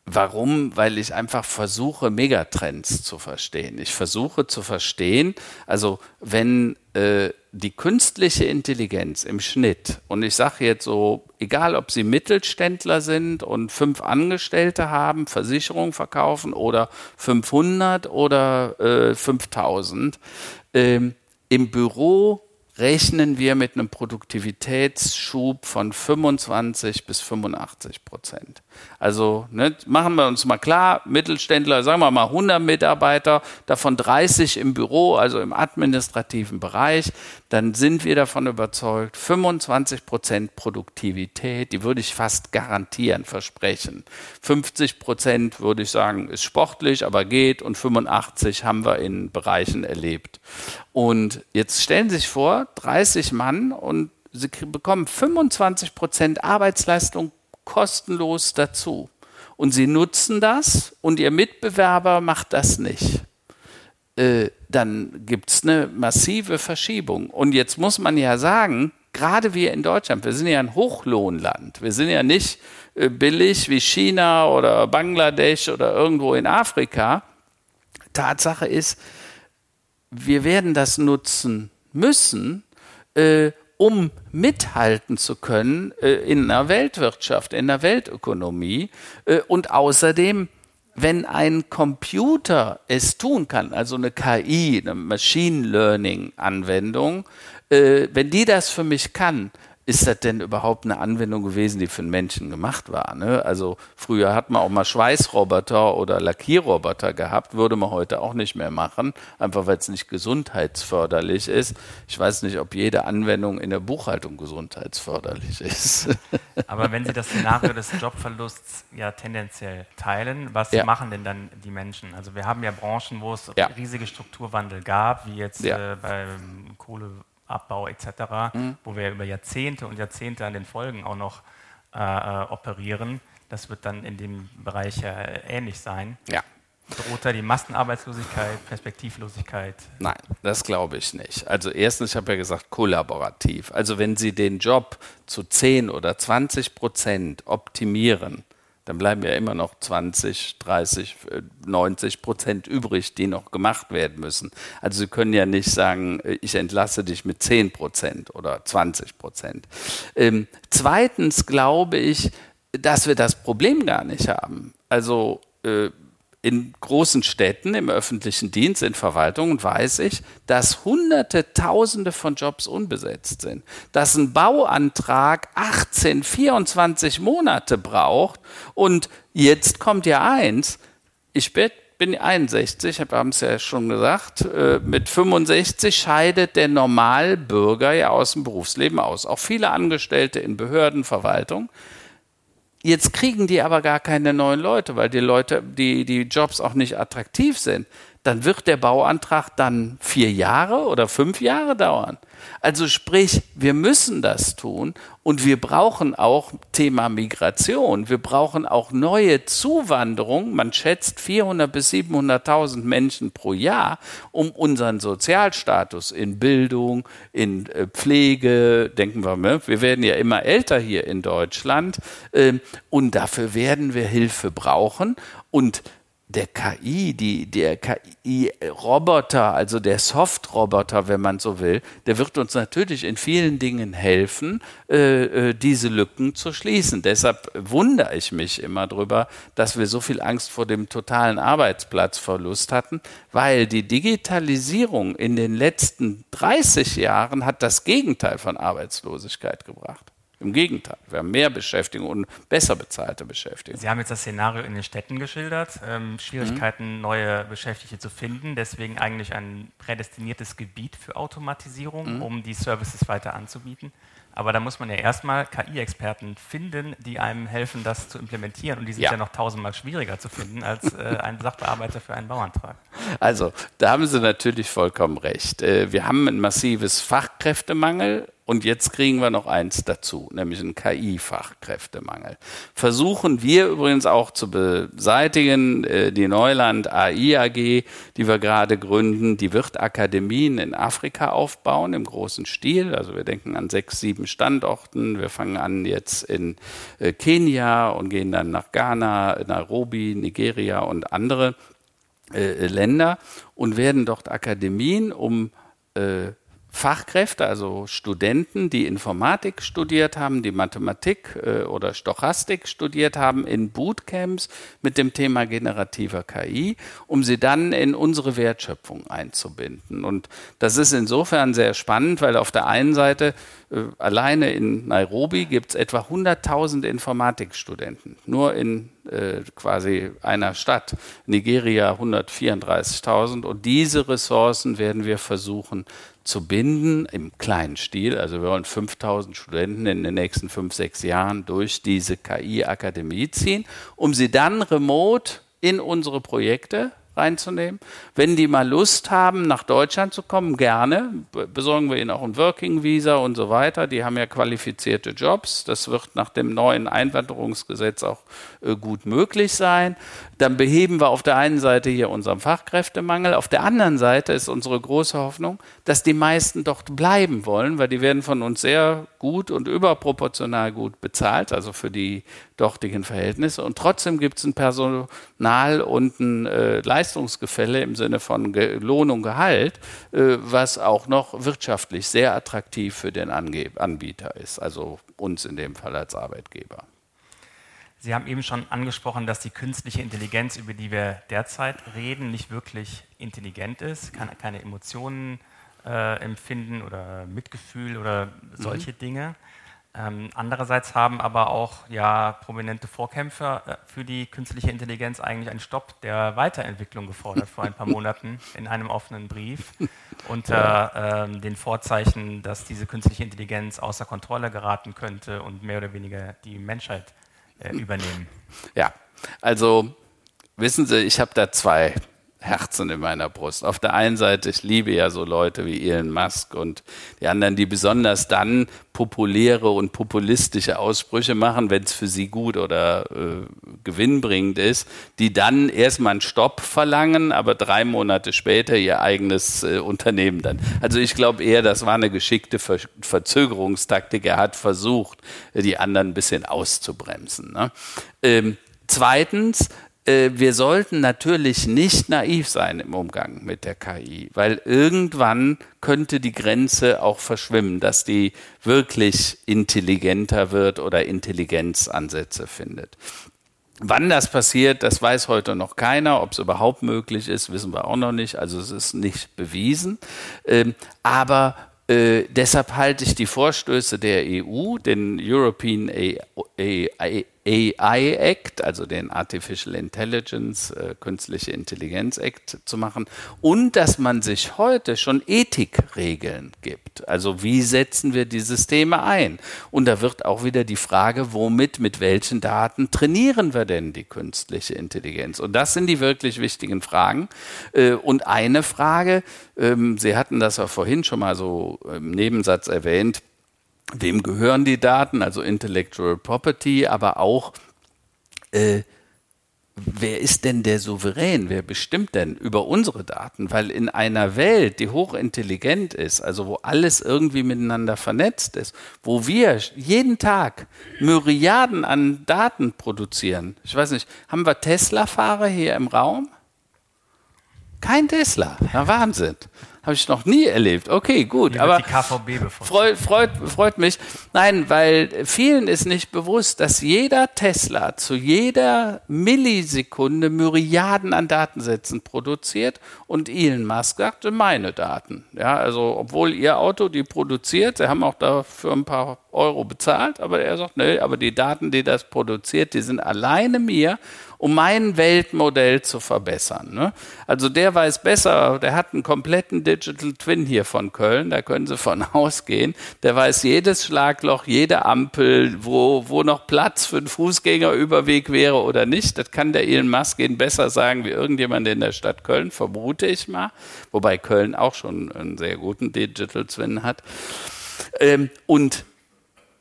Warum? Weil ich einfach versuche, Megatrends zu verstehen. Ich versuche zu verstehen, also wenn äh, die künstliche Intelligenz im Schnitt, und ich sage jetzt so, egal ob Sie Mittelständler sind und fünf Angestellte haben, Versicherungen verkaufen oder 500 oder äh, 5000, äh, im Büro rechnen wir mit einem Produktivitätsschub von 25 bis 85 Prozent. Also ne, machen wir uns mal klar, Mittelständler, sagen wir mal 100 Mitarbeiter, davon 30 im Büro, also im administrativen Bereich, dann sind wir davon überzeugt, 25 Prozent Produktivität, die würde ich fast garantieren, versprechen. 50 Prozent würde ich sagen, ist sportlich, aber geht und 85 haben wir in Bereichen erlebt. Und jetzt stellen Sie sich vor, 30 Mann und Sie bekommen 25 Prozent Arbeitsleistung kostenlos dazu. Und Sie nutzen das und Ihr Mitbewerber macht das nicht. Äh, dann gibt es eine massive Verschiebung. Und jetzt muss man ja sagen, gerade wir in Deutschland, wir sind ja ein Hochlohnland. Wir sind ja nicht äh, billig wie China oder Bangladesch oder irgendwo in Afrika. Tatsache ist, wir werden das nutzen müssen, äh, um mithalten zu können äh, in einer Weltwirtschaft, in einer Weltökonomie. Äh, und außerdem, wenn ein Computer es tun kann, also eine KI, eine Machine Learning Anwendung, äh, wenn die das für mich kann, ist das denn überhaupt eine Anwendung gewesen, die für einen Menschen gemacht war? Ne? Also früher hat man auch mal Schweißroboter oder Lackierroboter gehabt, würde man heute auch nicht mehr machen, einfach weil es nicht gesundheitsförderlich ist. Ich weiß nicht, ob jede Anwendung in der Buchhaltung gesundheitsförderlich ist. Aber wenn Sie das Szenario des Jobverlusts ja tendenziell teilen, was ja. machen denn dann die Menschen? Also wir haben ja Branchen, wo es ja. riesige Strukturwandel gab, wie jetzt ja. äh, beim Kohle Abbau etc., mhm. wo wir über Jahrzehnte und Jahrzehnte an den Folgen auch noch äh, äh operieren. Das wird dann in dem Bereich äh, ähnlich sein. Ja. Droht da die Massenarbeitslosigkeit, Perspektivlosigkeit? Nein, das glaube ich nicht. Also erstens, ich habe ja gesagt, kollaborativ. Also wenn Sie den Job zu 10 oder 20 Prozent optimieren, dann bleiben ja immer noch 20, 30, 90 Prozent übrig, die noch gemacht werden müssen. Also Sie können ja nicht sagen, äh, ich entlasse dich mit 10 Prozent oder 20 Prozent. Ähm, zweitens glaube ich, dass wir das Problem gar nicht haben. Also äh, in großen Städten, im öffentlichen Dienst, in Verwaltungen weiß ich, dass Hunderte, Tausende von Jobs unbesetzt sind. Dass ein Bauantrag 18, 24 Monate braucht. Und jetzt kommt ja eins. Ich bin 61, wir haben es ja schon gesagt, äh, mit 65 scheidet der Normalbürger ja aus dem Berufsleben aus. Auch viele Angestellte in Behörden, Verwaltung. Jetzt kriegen die aber gar keine neuen Leute, weil die Leute, die, die Jobs auch nicht attraktiv sind. Dann wird der Bauantrag dann vier Jahre oder fünf Jahre dauern. Also sprich, wir müssen das tun und wir brauchen auch Thema Migration. Wir brauchen auch neue Zuwanderung. Man schätzt 400 bis 700.000 Menschen pro Jahr, um unseren Sozialstatus in Bildung, in äh, Pflege, denken wir mal, wir werden ja immer älter hier in Deutschland ähm, und dafür werden wir Hilfe brauchen und der KI, die, der KI-Roboter, also der Soft-Roboter, wenn man so will, der wird uns natürlich in vielen Dingen helfen, äh, äh, diese Lücken zu schließen. Deshalb wundere ich mich immer darüber, dass wir so viel Angst vor dem totalen Arbeitsplatzverlust hatten, weil die Digitalisierung in den letzten 30 Jahren hat das Gegenteil von Arbeitslosigkeit gebracht. Im Gegenteil, wir haben mehr Beschäftigung und besser bezahlte Beschäftigung. Sie haben jetzt das Szenario in den Städten geschildert, ähm, Schwierigkeiten, mhm. neue Beschäftigte zu finden, deswegen eigentlich ein prädestiniertes Gebiet für Automatisierung, mhm. um die Services weiter anzubieten. Aber da muss man ja erstmal KI-Experten finden, die einem helfen, das zu implementieren. Und die sind ja, ja noch tausendmal schwieriger zu finden als äh, ein Sachbearbeiter für einen Bauantrag. Also, da haben Sie natürlich vollkommen recht. Äh, wir haben ein massives Fachkräftemangel Und jetzt kriegen wir noch eins dazu, nämlich einen KI-Fachkräftemangel. Versuchen wir übrigens auch zu beseitigen. Äh, die Neuland AI AG, die wir gerade gründen, die wird Akademien in Afrika aufbauen im großen Stil. Also wir denken an sechs, sieben Standorten. Wir fangen an jetzt in äh, Kenia und gehen dann nach Ghana, Nairobi, Nigeria und andere äh, Länder und werden dort Akademien um äh, Fachkräfte, also Studenten, die Informatik studiert haben, die Mathematik äh, oder Stochastik studiert haben, in Bootcamps mit dem Thema generativer KI, um sie dann in unsere Wertschöpfung einzubinden. Und das ist insofern sehr spannend, weil auf der einen Seite äh, alleine in Nairobi gibt es etwa 100.000 Informatikstudenten, nur in äh, quasi einer Stadt. Nigeria 134.000 und diese Ressourcen werden wir versuchen zu binden im kleinen Stil. Also wir wollen 5000 Studenten in den nächsten fünf, sechs Jahren durch diese KI-Akademie ziehen, um sie dann remote in unsere Projekte reinzunehmen. Wenn die mal Lust haben, nach Deutschland zu kommen, gerne. Besorgen wir ihnen auch ein Working Visa und so weiter. Die haben ja qualifizierte Jobs. Das wird nach dem neuen Einwanderungsgesetz auch äh, gut möglich sein. Dann beheben wir auf der einen Seite hier unseren Fachkräftemangel. Auf der anderen Seite ist unsere große Hoffnung, dass die meisten dort bleiben wollen, weil die werden von uns sehr gut und überproportional gut bezahlt, also für die dortigen Verhältnisse. Und trotzdem gibt es ein Personal- und ein äh, Leistungsgefälle im Sinne von Lohn und Gehalt, äh, was auch noch wirtschaftlich sehr attraktiv für den Anbieter ist, also uns in dem Fall als Arbeitgeber. Sie haben eben schon angesprochen, dass die künstliche Intelligenz, über die wir derzeit reden, nicht wirklich intelligent ist, kann keine Emotionen äh, empfinden oder Mitgefühl oder solche mhm. Dinge. Ähm, andererseits haben aber auch ja, prominente Vorkämpfer äh, für die künstliche Intelligenz eigentlich einen Stopp der Weiterentwicklung gefordert vor ein paar Monaten in einem offenen Brief unter äh, den Vorzeichen, dass diese künstliche Intelligenz außer Kontrolle geraten könnte und mehr oder weniger die Menschheit äh, übernehmen. Ja, also wissen Sie, ich habe da zwei Herzen in meiner Brust. Auf der einen Seite, ich liebe ja so Leute wie Elon Musk und die anderen, die besonders dann populäre und populistische Aussprüche machen, wenn es für sie gut oder äh, gewinnbringend ist, die dann erstmal einen Stopp verlangen, aber drei Monate später ihr eigenes äh, Unternehmen dann. Also ich glaube eher, das war eine geschickte Ver Verzögerungstaktik. Er hat versucht, die anderen ein bisschen auszubremsen. Ne? Ähm, Zweitens, wir sollten natürlich nicht naiv sein im Umgang mit der KI, weil irgendwann könnte die Grenze auch verschwimmen, dass die wirklich intelligenter wird oder Intelligenzansätze findet. Wann das passiert, das weiß heute noch keiner. Ob es überhaupt möglich ist, wissen wir auch noch nicht. Also es ist nicht bewiesen. Ähm, aber äh, deshalb halte ich die Vorstöße der EU, den European AI, AI Act, also den Artificial Intelligence, äh, künstliche Intelligenz Act zu machen und dass man sich heute schon Ethikregeln gibt. Also wie setzen wir die Systeme ein? Und da wird auch wieder die Frage, womit, mit welchen Daten trainieren wir denn die künstliche Intelligenz? Und das sind die wirklich wichtigen Fragen. Äh, und eine Frage, ähm, Sie hatten das ja vorhin schon mal so im Nebensatz erwähnt, wem gehören die Daten, also Intellectual Property, aber auch, äh, wer ist denn der Souverän? Wer bestimmt denn über unsere Daten? Weil in einer Welt, die hochintelligent ist, also wo alles irgendwie miteinander vernetzt ist, wo wir jeden Tag Myriaden an Daten produzieren. Ich weiß nicht, haben wir Tesla-Fahrer hier im Raum? Kein Tesla. Na, Wahnsinn. Habe ich noch nie erlebt. Okay, gut. aber die KVB freut, freut, freut mich. Nein, weil vielen ist nicht bewusst, dass jeder Tesla zu jeder Millisekunde Myriaden an Datensätzen produziert und Elon Musk sagte meine Daten. Ja, also obwohl ihr Auto die produziert, sie haben auch dafür ein paar Euro bezahlt, aber er sagt, nee, aber die Daten, die das produziert, die sind alleine mir um mein Weltmodell zu verbessern. Ne? Also der weiß besser, der hat einen kompletten Digital Twin hier von Köln, da können Sie von ausgehen. Der weiß jedes Schlagloch, jede Ampel, wo, wo noch Platz für einen Fußgängerüberweg wäre oder nicht. Das kann der Elon Musk Ihnen besser sagen wie irgendjemand in der Stadt Köln, vermute ich mal. Wobei Köln auch schon einen sehr guten Digital Twin hat. Ähm, und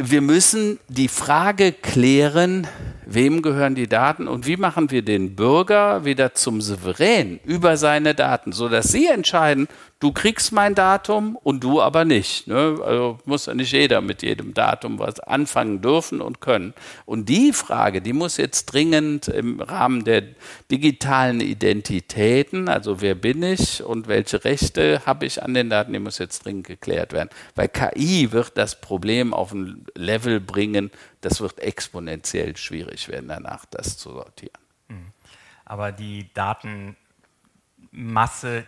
wir müssen die Frage klären, wem gehören die Daten und wie machen wir den Bürger wieder zum Souverän über seine Daten, sodass sie entscheiden, du kriegst mein Datum und du aber nicht. Ne? Also muss ja nicht jeder mit jedem Datum was anfangen dürfen und können. Und die Frage, die muss jetzt dringend im Rahmen der digitalen Identitäten, also wer bin ich und welche Rechte habe ich an den Daten, die muss jetzt dringend geklärt werden. Weil KI wird das Problem auf ein Level bringen, das wird exponentiell schwierig werden, danach das zu sortieren. Mhm. Aber die Datenmasse,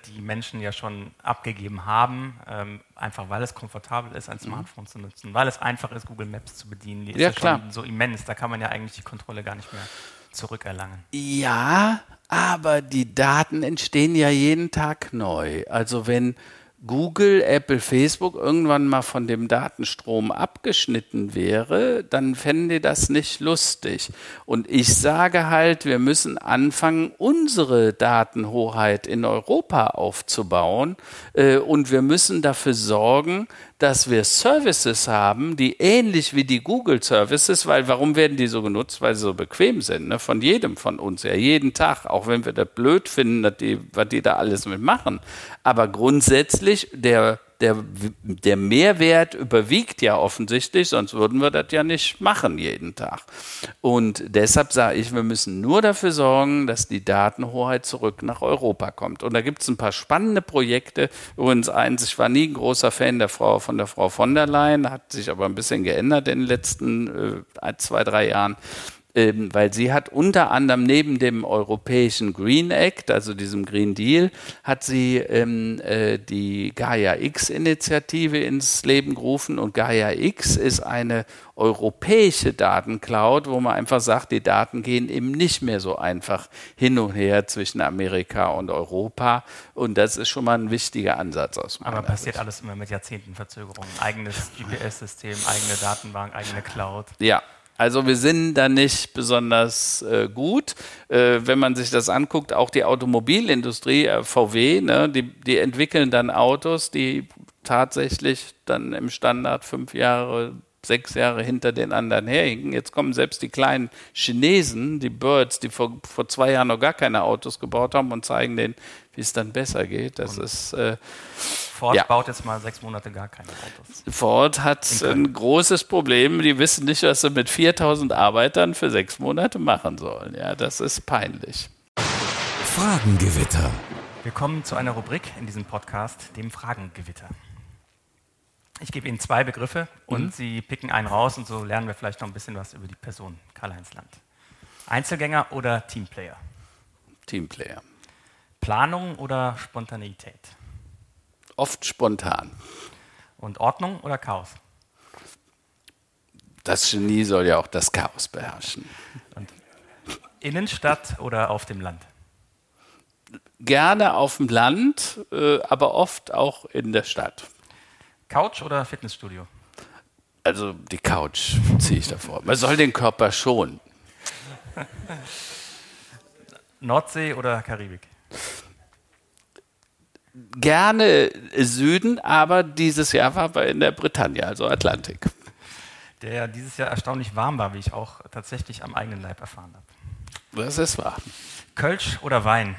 die Menschen ja schon abgegeben haben, ähm, einfach weil es komfortabel ist, ein mhm. Smartphone mhm. zu nutzen, weil es einfach ist, Google Maps zu bedienen, die ist ja, ja klar. schon so immens, da kann man ja eigentlich die Kontrolle gar nicht mehr zurückerlangen. Ja, aber die Daten entstehen ja jeden Tag neu. Also wenn Google, Apple, Facebook irgendwann mal von dem Datenstrom abgeschnitten wäre, dann fänden die das nicht lustig. Und ich sage halt, wir müssen anfangen, unsere Datenhoheit in Europa aufzubauen. Äh, und wir müssen dafür sorgen, dass wir Services haben, die ähnlich wie die Google Services, weil warum werden die so genutzt? Weil sie so bequem sind, ne? von jedem von uns, ja, jeden Tag, auch wenn wir das blöd finden, die, was die da alles mitmachen. Aber grundsätzlich, der der, der Mehrwert überwiegt ja offensichtlich, sonst würden wir das ja nicht machen jeden Tag. Und deshalb sage ich, wir müssen nur dafür sorgen, dass die Datenhoheit zurück nach Europa kommt. Und da gibt es ein paar spannende Projekte. Übrigens eins, ich war nie ein großer Fan der Frau, von der Frau von der Leyen, hat sich aber ein bisschen geändert in den letzten äh, zwei, drei Jahren ähm, weil sie hat unter anderem neben dem europäischen Green Act, also diesem Green Deal, hat sie ähm, äh, die Gaia X-Initiative ins Leben gerufen und Gaia X ist eine europäische Datencloud, wo man einfach sagt, die Daten gehen eben nicht mehr so einfach hin und her zwischen Amerika und Europa und das ist schon mal ein wichtiger Ansatz aus meiner Aber passiert Sicht. alles immer mit Jahrzehnten Verzögerung. Eigenes GPS-System, eigene Datenbank, eigene Cloud. Ja, also wir sind da nicht besonders äh, gut. Äh, wenn man sich das anguckt, auch die Automobilindustrie, äh, VW, ne, die, die entwickeln dann Autos, die tatsächlich dann im Standard fünf Jahre sechs Jahre hinter den anderen herhinken. Jetzt kommen selbst die kleinen Chinesen, die Birds, die vor, vor zwei Jahren noch gar keine Autos gebaut haben und zeigen denen, wie es dann besser geht. Das und ist. Äh, Ford ja. baut jetzt mal sechs Monate gar keine Autos. Ford hat ein großes Problem. Die wissen nicht, was sie mit 4000 Arbeitern für sechs Monate machen sollen. Ja, das ist peinlich. Fragengewitter. Wir kommen zu einer Rubrik in diesem Podcast, dem Fragengewitter. Ich gebe Ihnen zwei Begriffe und mhm. Sie picken einen raus und so lernen wir vielleicht noch ein bisschen was über die Person Karl-Heinz Land. Einzelgänger oder Teamplayer? Teamplayer. Planung oder Spontaneität? Oft spontan. Und Ordnung oder Chaos? Das Genie soll ja auch das Chaos beherrschen. Und Innenstadt oder auf dem Land? Gerne auf dem Land, äh, aber oft auch in der Stadt. Couch oder Fitnessstudio? Also die Couch ziehe ich davor. Man soll den Körper schonen. Nordsee oder Karibik? Gerne Süden, aber dieses Jahr war wir in der Bretagne, also Atlantik. Der ja dieses Jahr erstaunlich warm war, wie ich auch tatsächlich am eigenen Leib erfahren habe. Das ist wahr. Kölsch oder Wein?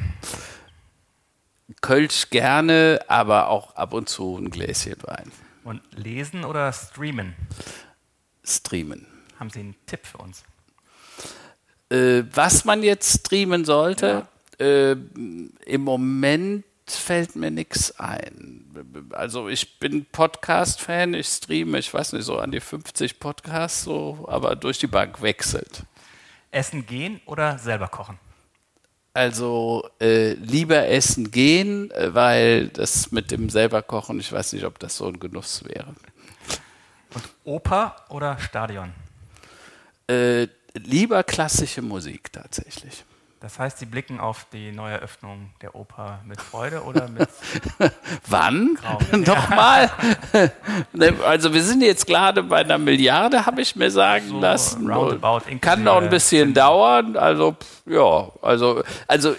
Kölsch gerne, aber auch ab und zu ein Gläschen Wein. Und lesen oder streamen? Streamen. Haben Sie einen Tipp für uns? Äh, was man jetzt streamen sollte, ja. äh, im Moment fällt mir nichts ein. Also ich bin Podcast-Fan, ich streame, ich weiß nicht, so an die 50 Podcasts, so, aber durch die Bank wechselt. Essen gehen oder selber kochen? Also äh, lieber essen gehen, äh, weil das mit dem selber kochen, ich weiß nicht, ob das so ein Genuss wäre. Und Oper oder Stadion? Äh, lieber klassische Musik tatsächlich. Das heißt, Sie blicken auf die Neueröffnung der Oper mit Freude oder mit. Wann? Nochmal? Also, wir sind jetzt gerade bei einer Milliarde, habe ich mir sagen so lassen. Roundabout, Kann noch ein bisschen dauern. Also, ja, also, also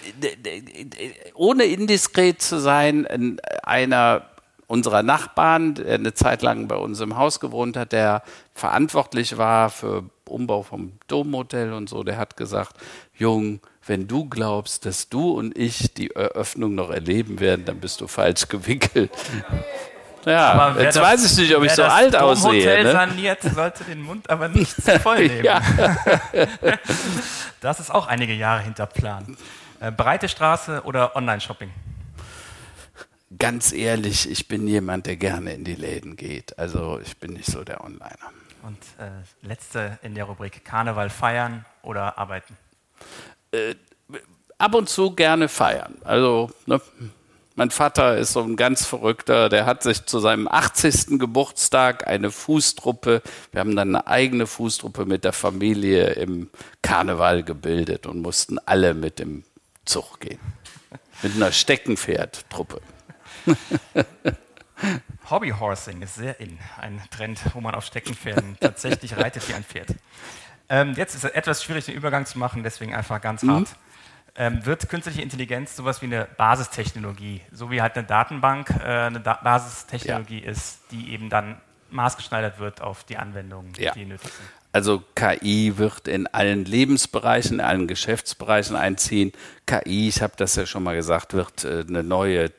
ohne indiskret zu sein, einer unserer Nachbarn, der eine Zeit lang bei uns im Haus gewohnt hat, der verantwortlich war für Umbau vom Domhotel und so, der hat gesagt, Jung, wenn du glaubst, dass du und ich die Eröffnung noch erleben werden, dann bist du falsch gewickelt. Ja, jetzt das, weiß ich nicht, ob ich so alt Domhotel aussehe. Hotel ne? saniert, sollte den Mund aber nicht zu voll nehmen. ja. das ist auch einige Jahre hinter Plan. Äh, breite Straße oder Online-Shopping? Ganz ehrlich, ich bin jemand, der gerne in die Läden geht. Also ich bin nicht so der Onliner. Und äh, letzte in der Rubrik Karneval feiern oder arbeiten? Äh, ab und zu gerne feiern. Also ne, mein Vater ist so ein ganz verrückter, der hat sich zu seinem 80. Geburtstag eine Fußtruppe, wir haben dann eine eigene Fußtruppe mit der Familie im Karneval gebildet und mussten alle mit dem Zug gehen. Mit einer Steckenpferdtruppe. Hobbyhorsing ist sehr in. Ein Trend, wo man auf Steckenpferden tatsächlich reitet wie ein Pferd. Ähm, jetzt ist es etwas schwierig, den Übergang zu machen, deswegen einfach ganz mhm. hart ähm, wird künstliche Intelligenz sowas wie eine Basistechnologie, so wie halt eine Datenbank äh, eine da Basistechnologie ja. ist, die eben dann maßgeschneidert wird auf die Anwendungen, ja. die nötig sind. Also KI wird in allen Lebensbereichen, in allen Geschäftsbereichen einziehen. KI, ich habe das ja schon mal gesagt, wird äh, eine neue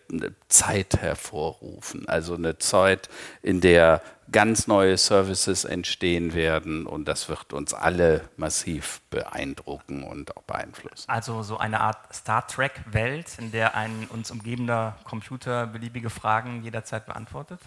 Zeit hervorrufen. Also eine Zeit, in der ganz neue Services entstehen werden und das wird uns alle massiv beeindrucken und auch beeinflussen. Also so eine Art Star Trek-Welt, in der ein uns umgebender Computer beliebige Fragen jederzeit beantwortet?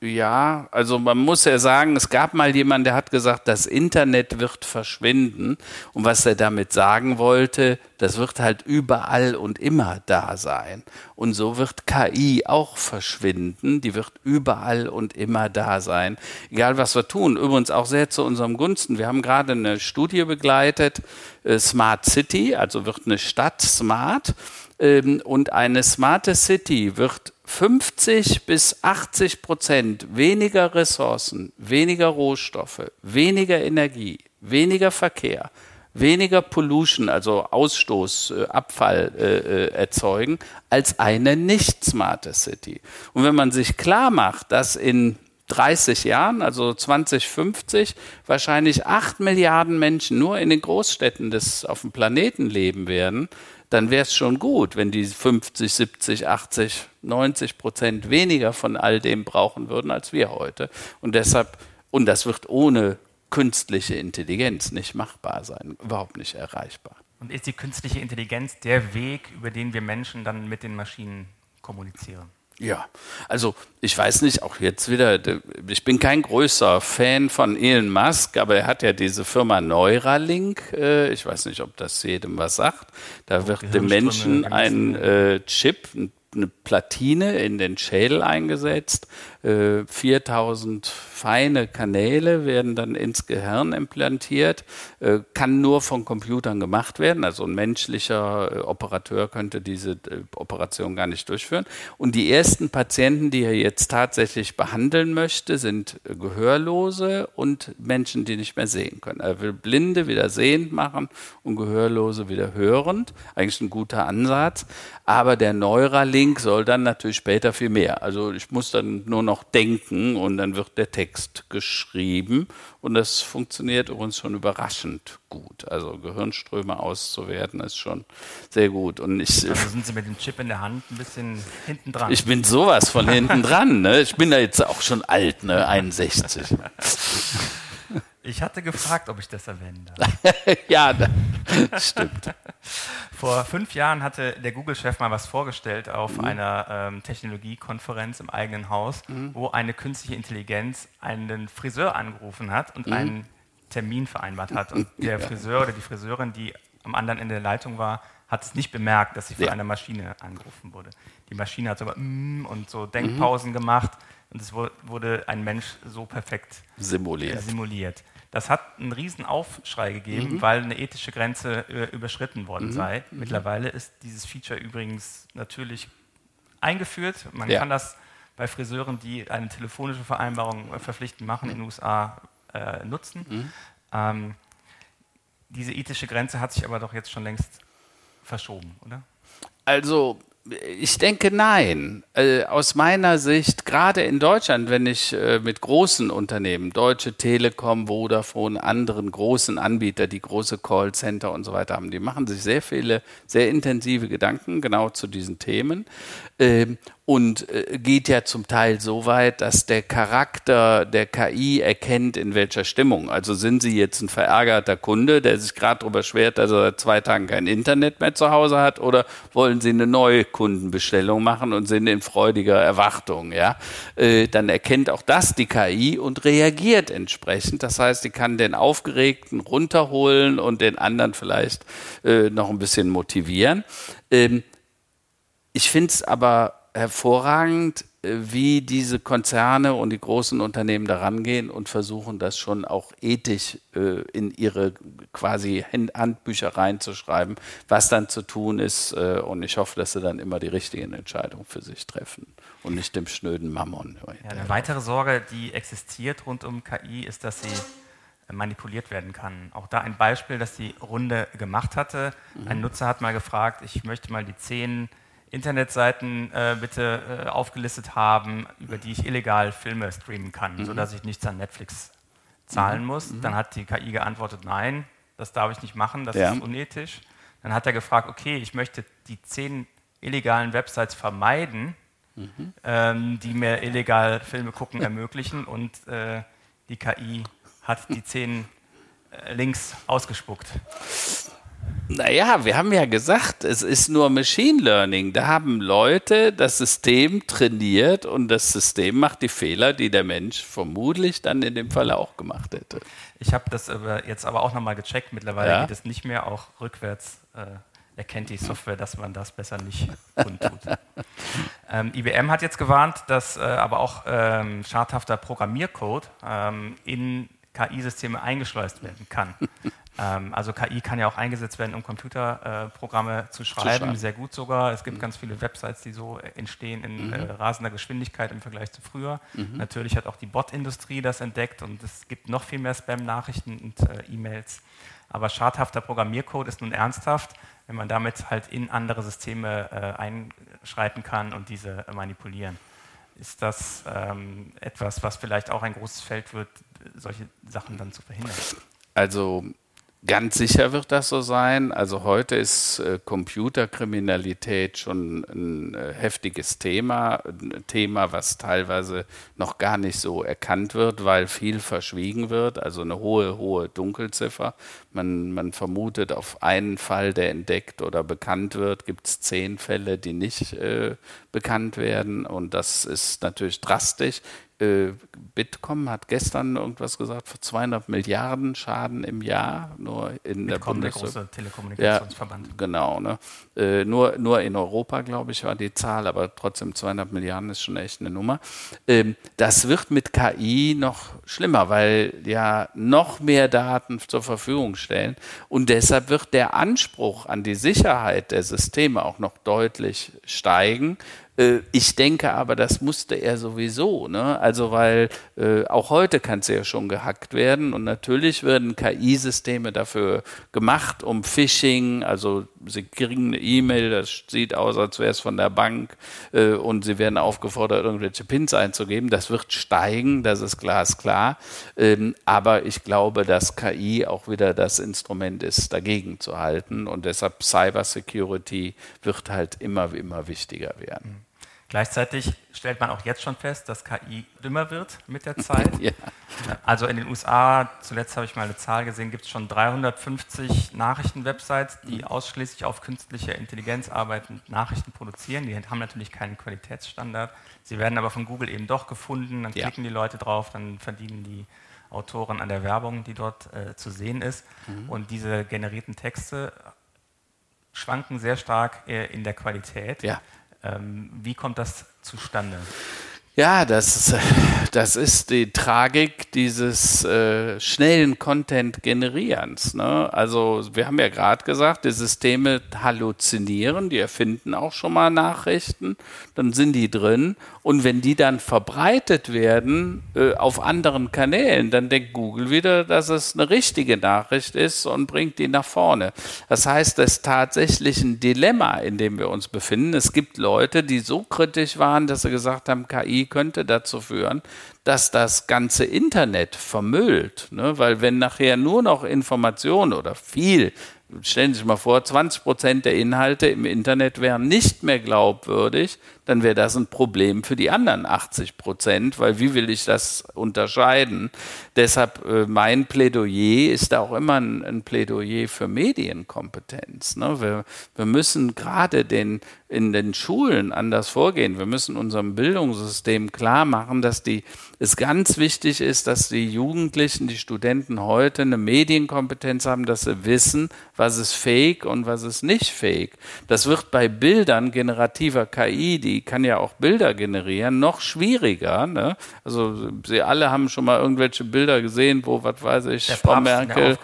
Ja, also man muss ja sagen, es gab mal jemanden, der hat gesagt, das Internet wird verschwinden und was er damit sagen wollte, das wird halt überall und immer da sein. Und so wird KI auch verschwinden, die wird überall und immer da sein, egal was wir tun. Übrigens auch sehr zu unserem Gunsten. Wir haben gerade eine Studie begleitet, äh, Smart City, also wird eine Stadt smart. Ähm, und eine smarte City wird 50 bis 80 Prozent weniger Ressourcen, weniger Rohstoffe, weniger Energie, weniger Verkehr, weniger Pollution, also Ausstoß, äh, Abfall äh, äh, erzeugen, als eine nicht smarte City. Und wenn man sich klar macht, dass in 30 Jahren, also 2050, wahrscheinlich 8 Milliarden Menschen nur in den Großstädten des auf dem Planeten leben werden, dann wäre es schon gut, wenn die 50, 70, 80, 90 Prozent weniger von all dem brauchen würden als wir heute. Und deshalb, und das wird ohne künstliche Intelligenz nicht machbar sein, überhaupt nicht erreichbar. Und ist die künstliche Intelligenz der Weg, über den wir Menschen dann mit den Maschinen kommunizieren? Ja, also ich weiß nicht, auch jetzt wieder, ich bin kein größer Fan von Elon Musk, aber er hat ja diese Firma Neuralink, äh, ich weiß nicht, ob das jedem was sagt, da wird dem Menschen ein äh, Chip, ein eine Platine in den Schädel eingesetzt. 4000 äh, feine Kanäle werden dann ins Gehirn implantiert, äh, kann nur von Computern gemacht werden. Also ein menschlicher äh, Operateur könnte diese Operation gar nicht durchführen. Und die ersten Patienten, die er jetzt tatsächlich behandeln möchte, sind Gehörlose und Menschen, die nicht mehr sehen können. Er will Blinde wieder sehend machen und Gehörlose wieder hörend. Eigentlich ein guter Ansatz. Aber der Neuralink soll dann natürlich später viel mehr. Also ich muss dann nur noch denken und dann wird der Text geschrieben. Und das funktioniert übrigens schon überraschend gut. Also Gehirnströme auszuwerten ist schon sehr gut. Und ich, also sind Sie mit dem Chip in der Hand ein bisschen hinten dran? Ich bin sowas von hinten dran. Ne? Ich bin da jetzt auch schon alt, ne? 61. Ich hatte gefragt, ob ich das erwähnen darf. ja, das stimmt. Vor fünf Jahren hatte der Google-Chef mal was vorgestellt auf mhm. einer ähm, Technologiekonferenz im eigenen Haus, mhm. wo eine künstliche Intelligenz einen Friseur angerufen hat und mhm. einen Termin vereinbart hat. Und der Friseur oder die Friseurin, die am anderen Ende der Leitung war, hat es nicht bemerkt, dass sie von ja. einer Maschine angerufen wurde. Die Maschine hat sogar mm und so Denkpausen mhm. gemacht und es wurde ein Mensch so perfekt simuliert. simuliert. Das hat einen riesen Aufschrei gegeben, mhm. weil eine ethische Grenze äh, überschritten worden mhm. sei. Mhm. Mittlerweile ist dieses Feature übrigens natürlich eingeführt. Man ja. kann das bei Friseuren, die eine telefonische Vereinbarung äh, verpflichtend machen, in den USA äh, nutzen. Mhm. Ähm, diese ethische Grenze hat sich aber doch jetzt schon längst verschoben, oder? Also ich denke nein. Äh, aus meiner Sicht, gerade in Deutschland, wenn ich äh, mit großen Unternehmen, Deutsche Telekom, Vodafone, anderen großen Anbieter, die große Callcenter und so weiter haben, die machen sich sehr viele, sehr intensive Gedanken genau zu diesen Themen. Ähm, und äh, geht ja zum Teil so weit, dass der Charakter der KI erkennt, in welcher Stimmung. Also sind Sie jetzt ein verärgerter Kunde, der sich gerade darüber schwert, dass er seit zwei Tagen kein Internet mehr zu Hause hat, oder wollen Sie eine neue Kundenbestellung machen und sind in freudiger Erwartung? Ja, äh, dann erkennt auch das die KI und reagiert entsprechend. Das heißt, die kann den Aufgeregten runterholen und den anderen vielleicht äh, noch ein bisschen motivieren. Ähm, ich finde es aber hervorragend, äh, wie diese Konzerne und die großen Unternehmen daran gehen und versuchen, das schon auch ethisch äh, in ihre quasi Handbücher reinzuschreiben, was dann zu tun ist. Äh, und ich hoffe, dass sie dann immer die richtigen Entscheidungen für sich treffen und nicht dem schnöden Mammon. Ja, eine weitere Sorge, die existiert rund um KI, ist, dass sie manipuliert werden kann. Auch da ein Beispiel, das die Runde gemacht hatte. Mhm. Ein Nutzer hat mal gefragt, ich möchte mal die zehn Internetseiten äh, bitte äh, aufgelistet haben, über die ich illegal Filme streamen kann, mhm. sodass ich nichts an Netflix zahlen mhm. muss. Mhm. Dann hat die KI geantwortet, nein, das darf ich nicht machen, das ja. ist unethisch. Dann hat er gefragt, okay, ich möchte die zehn illegalen Websites vermeiden, mhm. ähm, die mir illegal Filme gucken ermöglichen und äh, die KI hat die zehn äh, Links ausgespuckt. Naja, wir haben ja gesagt, es ist nur Machine Learning. Da haben Leute das System trainiert und das System macht die Fehler, die der Mensch vermutlich dann in dem Fall auch gemacht hätte. Ich habe das aber jetzt aber auch nochmal gecheckt. Mittlerweile ja? geht es nicht mehr, auch rückwärts äh, erkennt die Software, dass man das besser nicht kundtut. ähm, IBM hat jetzt gewarnt, dass äh, aber auch ähm, schadhafter Programmiercode ähm, in KI-Systeme eingeschleust werden kann. Ähm, also KI kann ja auch eingesetzt werden, um Computerprogramme äh, zu, schreiben, zu schreiben, sehr gut sogar. Es gibt mhm. ganz viele Websites, die so entstehen in mhm. äh, rasender Geschwindigkeit im Vergleich zu früher. Mhm. Natürlich hat auch die Bot-Industrie das entdeckt und es gibt noch viel mehr Spam-Nachrichten und äh, E-Mails. Aber schadhafter Programmiercode ist nun ernsthaft, wenn man damit halt in andere Systeme äh, einschreiten kann und diese manipulieren. Ist das ähm, etwas, was vielleicht auch ein großes Feld wird, solche Sachen dann zu verhindern? Also Ganz sicher wird das so sein. Also heute ist äh, Computerkriminalität schon ein äh, heftiges Thema, ein Thema, was teilweise noch gar nicht so erkannt wird, weil viel verschwiegen wird. Also eine hohe, hohe Dunkelziffer. Man, man vermutet auf einen Fall, der entdeckt oder bekannt wird, gibt es zehn Fälle, die nicht äh, bekannt werden. Und das ist natürlich drastisch äh, Bitkom hat gestern irgendwas gesagt, für 200 Milliarden Schaden im Jahr nur in Bitkom, der der große Telekommunikationsverband. Ja, genau. Ne? Äh, nur, nur in Europa, glaube ich, war die Zahl, aber trotzdem 200 Milliarden ist schon echt eine Nummer. Ähm, das wird mit KI noch schlimmer, weil ja noch mehr Daten zur Verfügung stellen und deshalb wird der Anspruch an die Sicherheit der Systeme auch noch deutlich steigen ich denke aber, das musste er sowieso. Ne? Also, weil äh, auch heute kann es ja schon gehackt werden und natürlich werden KI-Systeme dafür gemacht, um Phishing, also sie kriegen eine E-Mail, das sieht aus, als wäre es von der Bank äh, und sie werden aufgefordert, irgendwelche Pins einzugeben. Das wird steigen, das ist glasklar. Ähm, aber ich glaube, dass KI auch wieder das Instrument ist, dagegen zu halten und deshalb Cybersecurity wird halt immer, immer wichtiger werden. Gleichzeitig stellt man auch jetzt schon fest, dass KI dümmer wird mit der Zeit. ja. Also in den USA, zuletzt habe ich mal eine Zahl gesehen, gibt es schon 350 Nachrichtenwebsites, die ausschließlich auf künstliche Intelligenz arbeiten, Nachrichten produzieren. Die haben natürlich keinen Qualitätsstandard. Sie werden aber von Google eben doch gefunden. Dann klicken ja. die Leute drauf, dann verdienen die Autoren an der Werbung, die dort äh, zu sehen ist. Mhm. Und diese generierten Texte schwanken sehr stark äh, in der Qualität. Ja. Ähm, wie kommt das zustande? Ja, das, das ist die Tragik dieses äh, schnellen Content-Generierens. Ne? Also wir haben ja gerade gesagt, die Systeme halluzinieren, die erfinden auch schon mal Nachrichten, dann sind die drin und wenn die dann verbreitet werden äh, auf anderen Kanälen, dann denkt Google wieder, dass es eine richtige Nachricht ist und bringt die nach vorne. Das heißt, das ist tatsächlich ein Dilemma, in dem wir uns befinden. Es gibt Leute, die so kritisch waren, dass sie gesagt haben, KI könnte dazu führen, dass das ganze Internet vermüllt. Ne? Weil wenn nachher nur noch Informationen oder viel stellen Sie sich mal vor, 20 Prozent der Inhalte im Internet wären nicht mehr glaubwürdig, dann wäre das ein Problem für die anderen 80 Prozent, weil wie will ich das unterscheiden? Deshalb äh, mein Plädoyer ist auch immer ein, ein Plädoyer für Medienkompetenz. Ne? Wir, wir müssen gerade den, in den Schulen anders vorgehen. Wir müssen unserem Bildungssystem klar machen, dass die, es ganz wichtig ist, dass die Jugendlichen, die Studenten heute eine Medienkompetenz haben, dass sie wissen, was ist fake und was ist nicht fake. Das wird bei Bildern generativer KI, die kann ja auch Bilder generieren, noch schwieriger. Ne? Also Sie alle haben schon mal irgendwelche Bilder gesehen, wo, was weiß ich, der Frau Merkel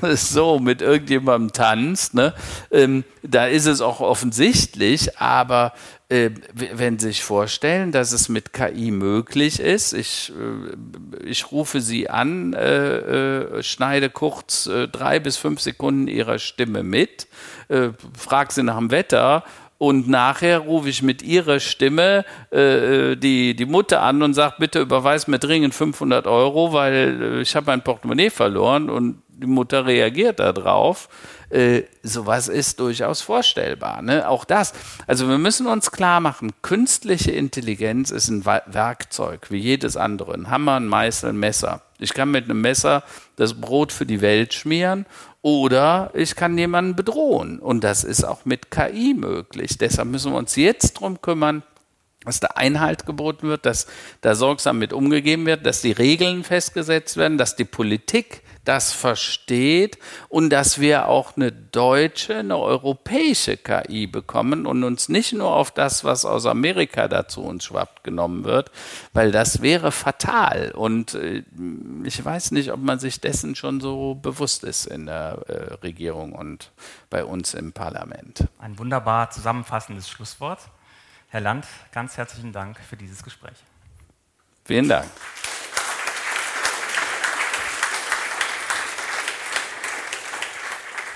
so mit irgendjemandem tanzt. Ne? Ähm, da ist es auch offensichtlich, aber äh, wenn Sie sich vorstellen, dass es mit KI möglich ist, ich, äh, ich rufe Sie an, äh, äh, schneide kurz äh, drei bis fünf Sekunden Ihrer Stimme mit, äh, frage Sie nach dem Wetter und nachher rufe ich mit ihrer Stimme äh, die, die Mutter an und sage, bitte überweis mir dringend 500 Euro, weil äh, ich habe mein Portemonnaie verloren und die Mutter reagiert darauf. Äh, sowas ist durchaus vorstellbar. Ne? Auch das. Also wir müssen uns klar machen, künstliche Intelligenz ist ein Werkzeug, wie jedes andere. Ein Hammer, ein Meißel, ein Messer. Ich kann mit einem Messer das Brot für die Welt schmieren oder ich kann jemanden bedrohen. Und das ist auch mit KI möglich. Deshalb müssen wir uns jetzt darum kümmern, dass da Einhalt geboten wird, dass da sorgsam mit umgegeben wird, dass die Regeln festgesetzt werden, dass die Politik das versteht und dass wir auch eine deutsche, eine europäische KI bekommen und uns nicht nur auf das, was aus Amerika dazu uns schwappt, genommen wird, weil das wäre fatal. Und äh, ich weiß nicht, ob man sich dessen schon so bewusst ist in der äh, Regierung und bei uns im Parlament. Ein wunderbar zusammenfassendes Schlusswort. Herr Land, ganz herzlichen Dank für dieses Gespräch. Vielen Dank.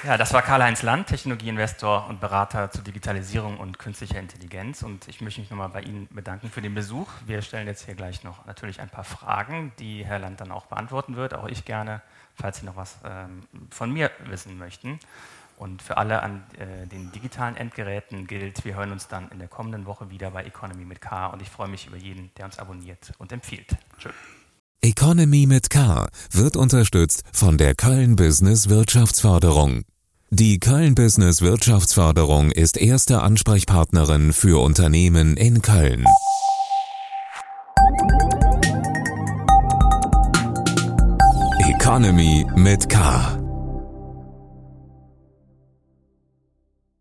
Ja, das war Karl-Heinz Land, Technologieinvestor und Berater zur Digitalisierung und künstlicher Intelligenz. Und ich möchte mich nochmal bei Ihnen bedanken für den Besuch. Wir stellen jetzt hier gleich noch natürlich ein paar Fragen, die Herr Land dann auch beantworten wird. Auch ich gerne, falls Sie noch was ähm, von mir wissen möchten. Und für alle an äh, den digitalen Endgeräten gilt, wir hören uns dann in der kommenden Woche wieder bei Economy mit K. Und ich freue mich über jeden, der uns abonniert und empfiehlt. Tschö. Economy mit K wird unterstützt von der Köln Business Wirtschaftsförderung. Die Köln Business Wirtschaftsförderung ist erste Ansprechpartnerin für Unternehmen in Köln. Economy mit K.